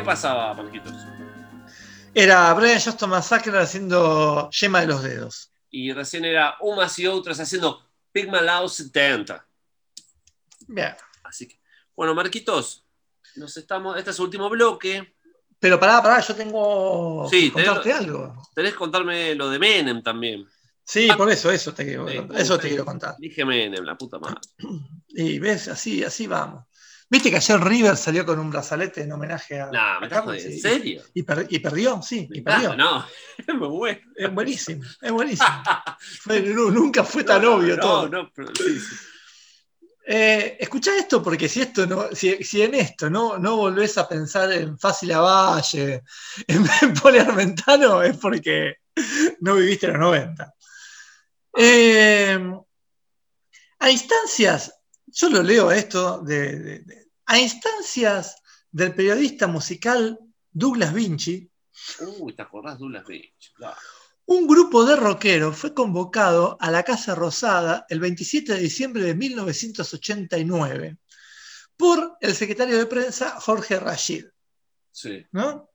Pasaba, Marquitos? Era Brian Johnston Massacre haciendo yema de los dedos. Y recién era unas y otras haciendo Pigmalao 70. Bien. Así que, bueno, Marquitos, nos estamos, este es el último bloque. Pero pará, pará, yo tengo Sí, que contarte tenés- algo. Tenés que contarme lo de Menem también. Sí, por eso, eso te quiero, Sí, eso te quiero contar. Dije Menem, la puta madre. Y ves, así, así vamos. Viste que ayer River salió con un brazalete en homenaje a. Nah, me estás. ¿En serio? Y, per- y perdió, sí, y perdió. Ah, no, [LAUGHS] bueno. Es buenísimo, es buenísimo. Fue- nunca fue [LAUGHS] tan obvio no, todo. No, pero sí, sí. Eh, escuchá esto, porque si esto no, si, si en esto no, no volvés a pensar en Fácil Valle, en, [LAUGHS] en Poli Armentano, es porque no viviste los 90. Eh, a instancias, yo lo leo esto, de, de- de- a instancias del periodista musical Douglas Vinci, Uy, ¿te acordás Douglas? Claro. un grupo de rockeros fue convocado a la Casa Rosada el 27 de diciembre de 1989 por el secretario de prensa Jorge Rashid, Sí. ¿no?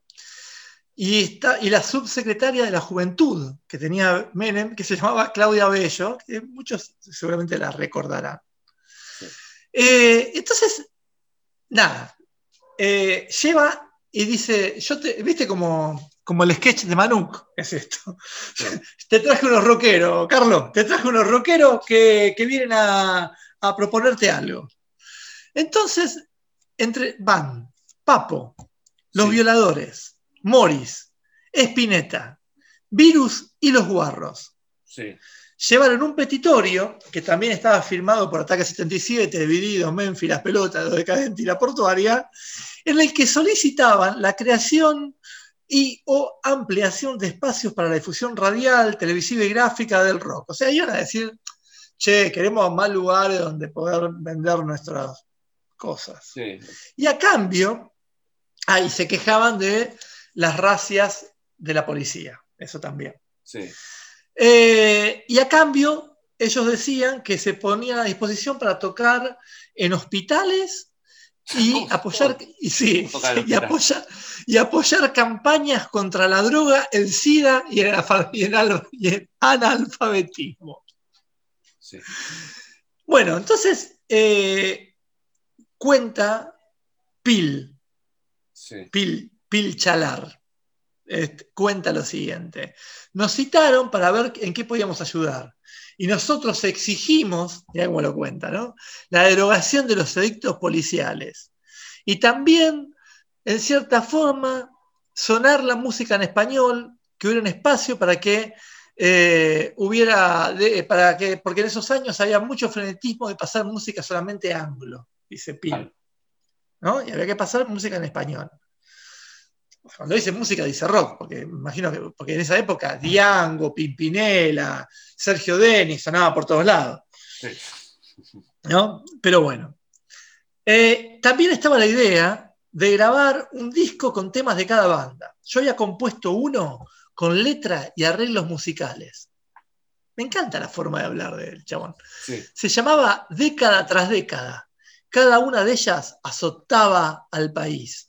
Y, está, y la subsecretaria de la Juventud que tenía Menem, que se llamaba Claudia Bello, que muchos seguramente la recordarán. Sí. Eh, entonces, nada, eh, lleva y dice, yo te, viste como, como el sketch de Manuk, es esto. [LAUGHS] te traje unos rockeros, Carlos, te traje unos rockeros que, que vienen a, a proponerte algo. Entonces, entre, van Papo, los Sí. violadores, Morris, Spinetta, Virus y los Guarros Sí. Llevaron un petitorio que también estaba firmado por Ataque 77, Dividido, Memphis, Las Pelotas, Los Decadentes y La Portuaria, en el que solicitaban la creación y o ampliación de espacios para la difusión radial, televisiva y gráfica del rock. O sea, iban a decir, che, queremos más lugares donde poder vender nuestras cosas. Sí. Y a cambio, ahí se quejaban de las racias de la policía, eso también. Sí. Eh, y a cambio, ellos decían que se ponían a disposición para tocar en hospitales y [LAUGHS] apoyar, y, sí, apoyar, y apoyar campañas contra la droga, el SIDA y el, y analfabetismo. Sí. Bueno, entonces eh, cuenta Pil, Sí. Pil, Pil Chalar. Este, cuenta lo siguiente. Nos citaron para ver en qué podíamos ayudar. Y nosotros exigimos, ya como lo cuenta, ¿no? La derogación de los edictos policiales. Y también, en cierta forma, sonar la música en español, que hubiera un espacio para que eh, hubiera, de- para que, porque en esos años había mucho frenetismo de pasar música solamente anglo, dice Pil. ¿no? Y había que pasar música en español. Cuando dice música dice rock, porque imagino que porque en esa época Diango, Pimpinela, Sergio Denis sonaba por todos lados, Sí. ¿no? Pero bueno. Eh, también estaba la idea de grabar un disco con temas de cada banda. Yo había compuesto uno con letra y arreglos musicales. Me encanta la forma de hablar del chabón Sí. se llamaba década tras década. Cada una de ellas azotaba al país.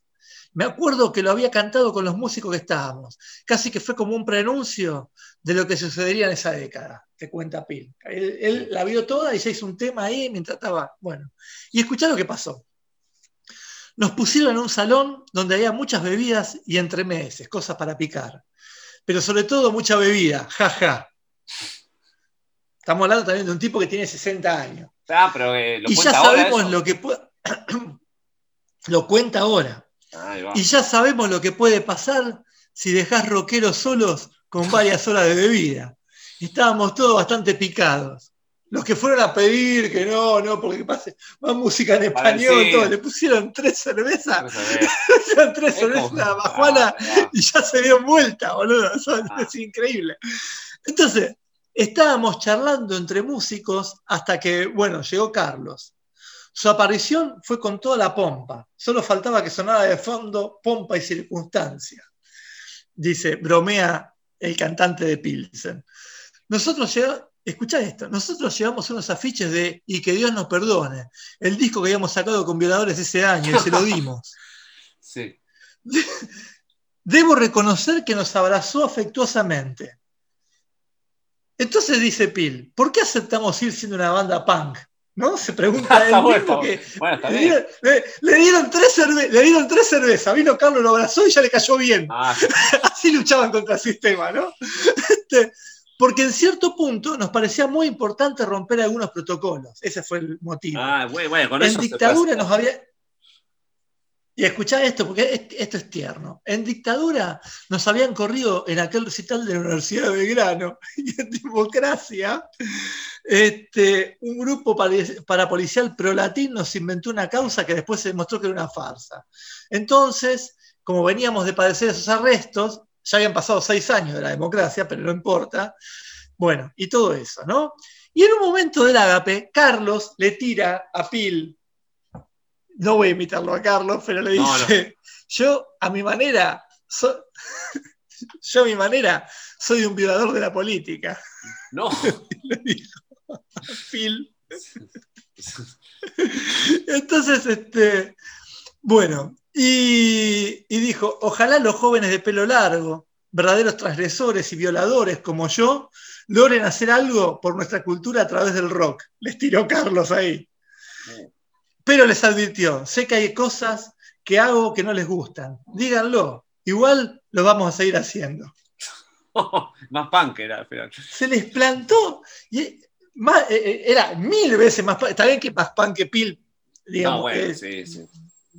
Me acuerdo que lo había cantado con los músicos que estábamos. Casi que fue como un prenuncio de lo que sucedería en esa década, te cuenta Pil. Él, él la vio toda y se hizo un tema ahí mientras estaba. Bueno, y escuchá lo que pasó. Nos pusieron en un salón donde había muchas bebidas y entremeses, cosas para picar. Pero sobre todo mucha bebida, jaja. Estamos hablando también de un tipo que tiene 60 años. Ah, pero eh, lo Y ya ahora sabemos lo que puede. [CLEARS THROAT] lo cuenta ahora. Y ya sabemos lo que puede pasar si dejás rockeros solos con varias horas de bebida. Estábamos todos bastante picados. Los que fueron a pedir que no, no, porque pase más música en español, sí. todo, le pusieron tres cervezas, [LAUGHS] le pusieron tres Es cervezas a Bajuana ah. y ya se dio vuelta, boludo. Eso Ah. es increíble. Entonces, estábamos charlando entre músicos hasta que, bueno, llegó Carlos. Su aparición fue con toda la pompa. Solo faltaba que sonara de fondo pompa y circunstancia. Dice, bromea el cantante de Pilsen. Nosotros llegamos, escuchá esto, nosotros llevamos unos afiches de Y que Dios nos perdone, el disco que habíamos sacado con violadores ese año y se lo dimos. [LAUGHS] Sí. [LAUGHS] Debo reconocer que nos abrazó afectuosamente. Entonces dice Pil, ¿por qué aceptamos ir siendo una banda punk? ¿No? Se pregunta [LAUGHS] él mismo que bueno, le, dieron, le- le dieron tres cerve- le dieron tres cervezas. Vino Carlos, lo abrazó y ya le cayó bien. Ah, [LAUGHS] Así luchaban contra el sistema, ¿no? [LAUGHS] Este, porque en cierto punto nos parecía muy importante romper algunos protocolos. Ese fue el motivo. ah, bueno, bueno, con en eso dictadura nos había. Y escuchá esto, porque es- esto es tierno. En dictadura nos habían corrido en aquel recital de la Universidad de Belgrano. [LAUGHS] Y en democracia, este, un grupo parapolicial prolatín nos inventó una causa que después se demostró que era una farsa. Entonces, como veníamos de padecer esos arrestos, ya habían pasado seis años de la democracia, pero no importa. Bueno, y todo eso, ¿no? Y en un momento del ágape, Carlos le tira a Pil no voy a imitarlo a Carlos, pero le No, dice, yo a mi manera, so- [LAUGHS] yo a mi manera soy un violador de la política. No. [LAUGHS] Le dijo Phil. [LAUGHS] Entonces, este, bueno, y, y dijo, ojalá los jóvenes de pelo largo, verdaderos transgresores y violadores como yo, logren hacer algo por nuestra cultura a través del rock. Les tiró Carlos ahí. Pero les advirtió, sé que hay cosas que hago que no les gustan. Díganlo, igual lo vamos a seguir haciendo. [LAUGHS] Más punk era al final. Se les plantó, y más- eh, eh, era mil veces más punk, está bien que más punk que Pil, digamos, No, bueno, eh, sí, sí.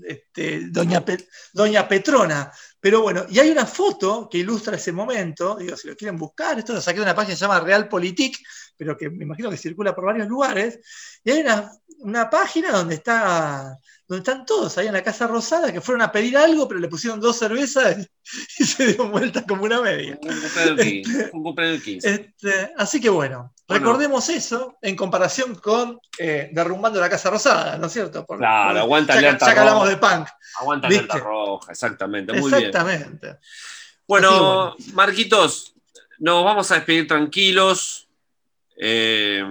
este, doña, Pe- doña Petrona. Pero bueno, y hay una foto que ilustra ese momento, digo, si lo quieren buscar, esto lo saqué de una página que se llama Realpolitik, pero que me imagino que circula por varios lugares, y hay una, una página donde está donde están todos ahí en la Casa Rosada que fueron a pedir algo, pero le pusieron dos cervezas [LAUGHS] y, se dieron vuelta como una media. Un cumpleaños del 15, un cumpleaños del 15. Este, así que bueno, Bueno. recordemos eso en comparación con eh, Derrumbando la Casa Rosada, ¿no es cierto? Por- Claro, por- aguanta ya, ya que hablamos de punk. Aguanta ¿viste? alerta roja, exactamente. Muy bien. Exactamente. Bueno, Así Marquitos, nos vamos a despedir tranquilos eh,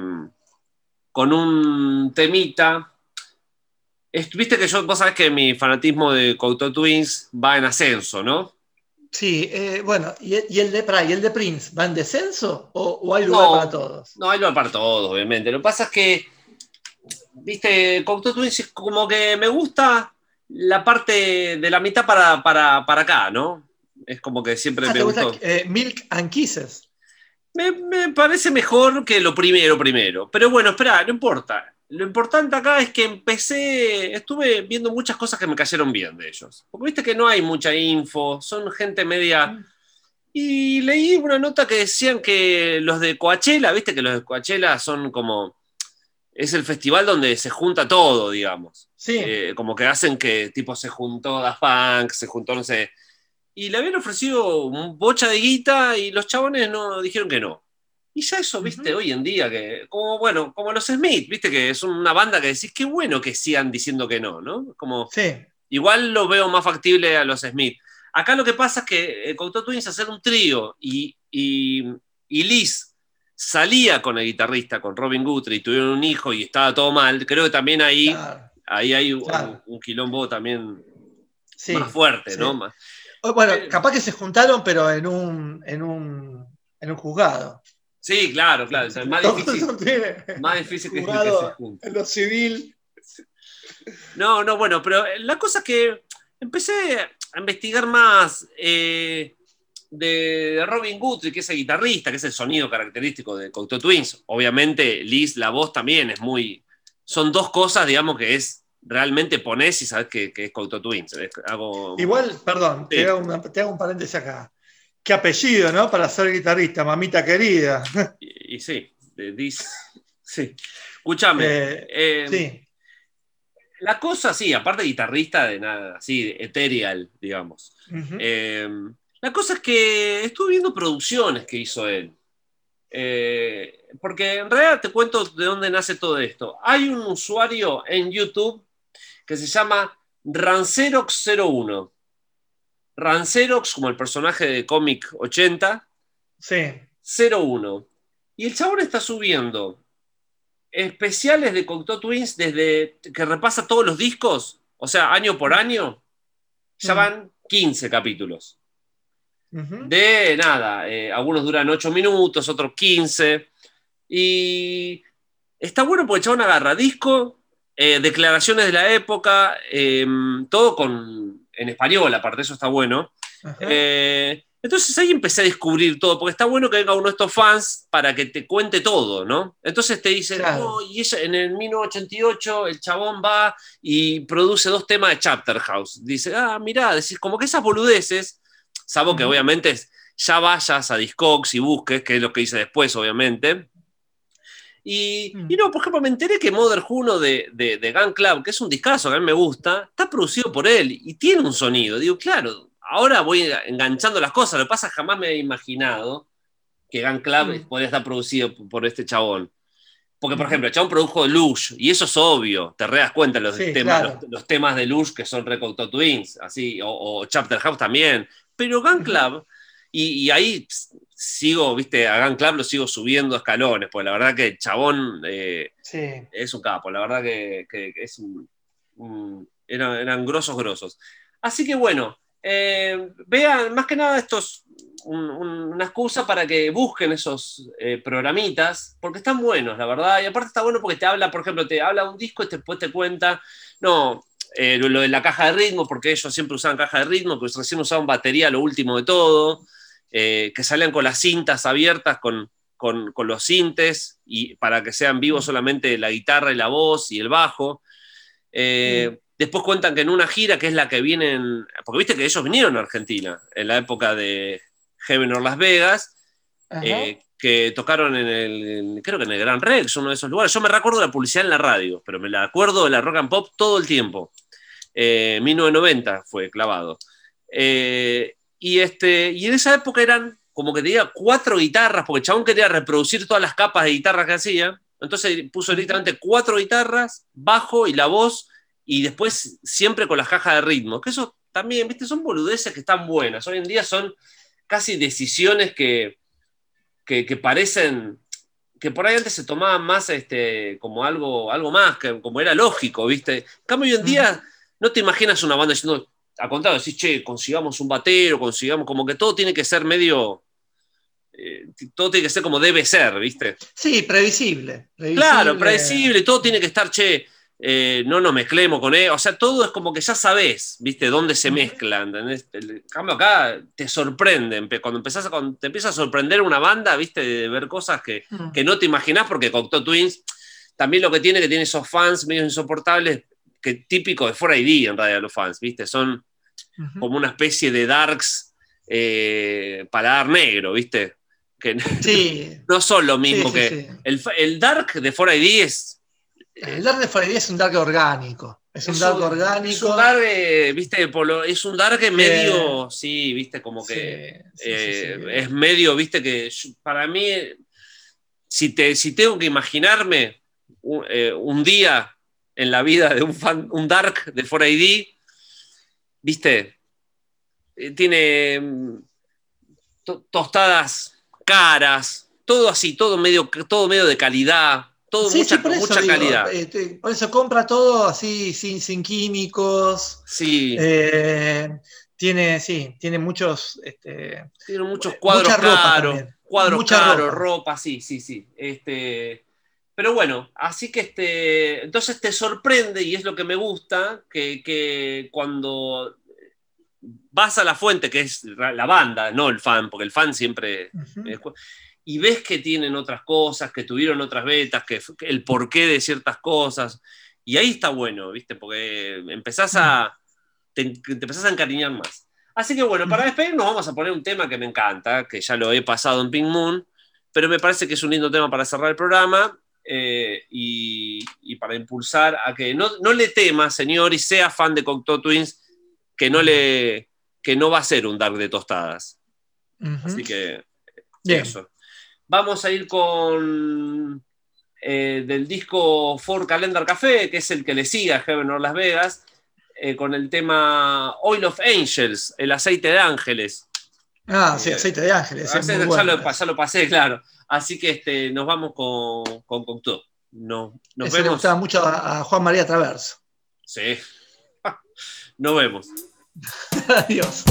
con un temita. Viste que yo, vos sabés que mi fanatismo de Couto Twins va en ascenso, ¿no? Sí, eh, bueno, ¿y, el- y el de pará, ¿y el de Prince va en descenso o, o hay lugar No. para todos? No, hay lugar para todos, obviamente. Lo que pasa es que, viste, Couto Twins es como que me gusta la parte de la mitad para, para, para acá, ¿no? Es como que siempre Ah, me ¿te gusta gustó. eh, Milk and Kisses? Me, me parece mejor que lo primero, primero. Pero bueno, espera, no importa. Lo importante acá es que empecé, estuve viendo muchas cosas que me cayeron bien de ellos. Porque viste que no hay mucha info, son gente media... Y leí una nota que decían que los de Coachella, viste que los de Coachella son como... Es el festival donde se junta todo, digamos. Sí. Eh, como que hacen que tipo se juntó Daft Punk, se juntó, no sé. Y le habían ofrecido un bocha de guita y los chabones no dijeron que no. Y ya eso, viste, hoy en día, que, como bueno, como los Smith, viste, que es una banda que decís, qué bueno que sigan diciendo que no, ¿no? Como, sí. igual lo veo más factible a los Smith. Acá lo que pasa es que eh, Couto Twins hacer un trío y, y, y Liz salía con el guitarrista, con Robin Guthrie, tuvieron un hijo y estaba todo mal, creo que también ahí, claro, ahí hay un, Claro. un quilombo también sí, más fuerte, sí. ¿no? Más- Bueno, Eh. capaz que se juntaron, pero en un, en un, en un juzgado. Sí, claro, claro. es más difícil, más difícil que, que se junten. en lo civil. No, no, bueno, pero la cosa es que empecé a investigar más eh, de Robin Guthrie, que es el guitarrista, que es el sonido característico de Cocteau Twins. Obviamente, Liz, la voz también es muy. Son dos cosas, digamos, que es realmente ponés y sabes que, que es Cocteau Twins. Es algo- Igual, perdón, Sí. te, hago una- te hago un paréntesis acá. Qué apellido, ¿no? Para ser guitarrista, mamita querida. [LAUGHS] Y, y sí, de Liz. Sí. Escúchame. Eh, eh, sí. La cosa, sí, aparte guitarrista de nada, así, ethereal, digamos. Eh, la cosa es que estuve viendo producciones que hizo él. Eh, porque en realidad te cuento de dónde nace todo esto. Hay un usuario en YouTube que se llama Rancerox01. Rancerox, como el personaje de cómic 80, sí. 01. Y el chabón está subiendo especiales de Cocteau Twins desde que repasa todos los discos, o sea, año por año. Ya van 15 capítulos. De nada, eh, algunos duran 8 minutos, otros 15. Y está bueno porque el chabón agarra disco, eh, declaraciones de la época, eh, todo con, en español, aparte, eso está bueno. Eh, entonces ahí empecé a descubrir todo, porque está bueno que venga uno de estos fans para que te cuente todo, ¿no? Entonces te dice, Claro. "No, y ella, en el 1988 el chabón va y produce dos temas de Chapter House. Dice, ah, mirá, decís, como que esas boludeces, salvo que obviamente es- ya vayas a Discogs y busques, que es lo que hice después, obviamente. Y, Mm. y no, por ejemplo, me enteré que Mother Juno de, de, de Gun Club, que es un discazo que a mí me gusta, está producido por él y tiene un sonido. Digo, claro, ahora voy enganchando las cosas. Lo que pasa es que jamás me he imaginado que Gun Club Mm. podría estar producido por- este chabón. Porque, por Ujú. ejemplo, el chabón produjo Lush, y eso es obvio, te re das cuenta los, Sí, temas, claro. los, los temas de Lush que son Recocto Twins, así, o, o Chapter House también. Pero Gun. Club, y, y ahí sigo, viste, a Gun Club lo sigo subiendo escalones, pues la verdad que el chabón eh, Sí. es un capo, la verdad que, es un, un- eran, eran grosos, grosos. Así que bueno, eh, vean, más que nada esto es un- un- una excusa para que busquen esos eh, programitas, porque están buenos, la verdad, y aparte está bueno porque te habla, por ejemplo, te habla un disco y después te cuenta, no, eh, lo, lo de la caja de ritmo, porque ellos siempre usaban caja de ritmo, que recién usaban batería, lo último de todo, eh, que salían con las cintas abiertas, con, con, con los sintes, y para que sean vivos solamente la guitarra y la voz y el bajo. Eh, Después cuentan que en una gira, que es la que vienen, porque viste que ellos vinieron a Argentina en la época de Heaven or Las Vegas, eh, que tocaron en el, creo que en el Gran Rex, uno de esos lugares. Yo me recuerdo de la publicidad en la radio, pero me la acuerdo de la rock and pop todo el tiempo. Eh, 1990 fue clavado. Eh, y, este, y en esa época eran como que tenía cuatro guitarras, porque el chabón quería reproducir todas las capas de guitarras que hacía. Entonces puso directamente cuatro guitarras, bajo y la voz, y después siempre con las cajas de ritmo. Que eso también, viste, son boludeces que están buenas. Hoy en día son casi decisiones que, que, que parecen que por ahí antes se tomaban más este, como algo, algo más, que, como era lógico, ¿viste? En cambio, hoy en día no te imaginas una banda diciendo, a contrario, decís, che, consigamos un batero, consigamos, como que todo tiene que ser medio, eh, todo tiene que ser como debe ser, ¿viste? Sí, previsible. previsible. Claro, predecible, todo tiene que estar, che, eh, no nos mezclemos con él, o sea, todo es como que ya sabes, ¿viste? Dónde se mezclan, ¿entendés? El cambio acá te sorprende, empe- cuando, empezás a, cuando te empieza a sorprender una banda, ¿viste? De ver cosas que, Mm. que no te imaginás, porque Cocteau Twins también lo que tiene, que tiene esos fans medio insoportables, que típico de 4ID en realidad los fans, ¿viste? Son Como una especie de darks eh, paladar negro, ¿viste? Que Sí. [LAUGHS] no son lo mismo Sí, que... sí. El, el dark de 4ID es... El dark de Friday es un dark orgánico. Es un dark orgánico. Es un dark, eh, ¿viste? Polo- es un dark medio, sí, ¿viste? Como que... sí, eh, sí. es medio, viste, que yo- para mí, si, te, si tengo que imaginarme un, eh, un día en la vida de un fan, un dark de 4AD, viste, Eh, tiene mm, to- tostadas caras, todo así, todo medio, todo medio de calidad, todo Sí, mucha, sí, por eso mucha digo, calidad. eh, te- por eso compra todo así, sin, sin químicos. Sí, eh, tiene, sí, tiene muchos. Este, tiene muchos cuadros caros, cuadros Mucha caros, ropa. ropa. sí, sí, sí. Este, pero bueno, así que este, entonces te sorprende y es lo que me gusta, que, que cuando vas a la fuente, que es la banda, no el fan, porque el fan siempre... eh, y ves que tienen otras cosas, que tuvieron otras betas, que, que el porqué de ciertas cosas. Y ahí está bueno, ¿viste? Porque empezás a, te, te empezás a encariñar más. Así que bueno, para despedirnos vamos a poner un tema que me encanta, que ya lo he pasado en Pink Moon, pero me parece que es un lindo tema para cerrar el programa eh, y, y para impulsar a que no, no le tema, señor, y sea fan de Cocteau Twins, que no, le, que no va a ser un dark de tostadas. Así que Bien. eso. Vamos a ir con eh, del disco For Calendar Café, que es el que le sigue a Heaven or Las Vegas, eh, con el tema Oil of Angels, el aceite de ángeles. Ah, sí, Eh, aceite de ángeles. es Aceite- muy ya, lo, ya lo pasé, claro. Así que este, nos vamos con, con Cocteau. No, nos Ese le vemos. gustaba mucho a, a Juan María Traverso. Sí. [LAUGHS] Nos vemos. [LAUGHS] Adiós.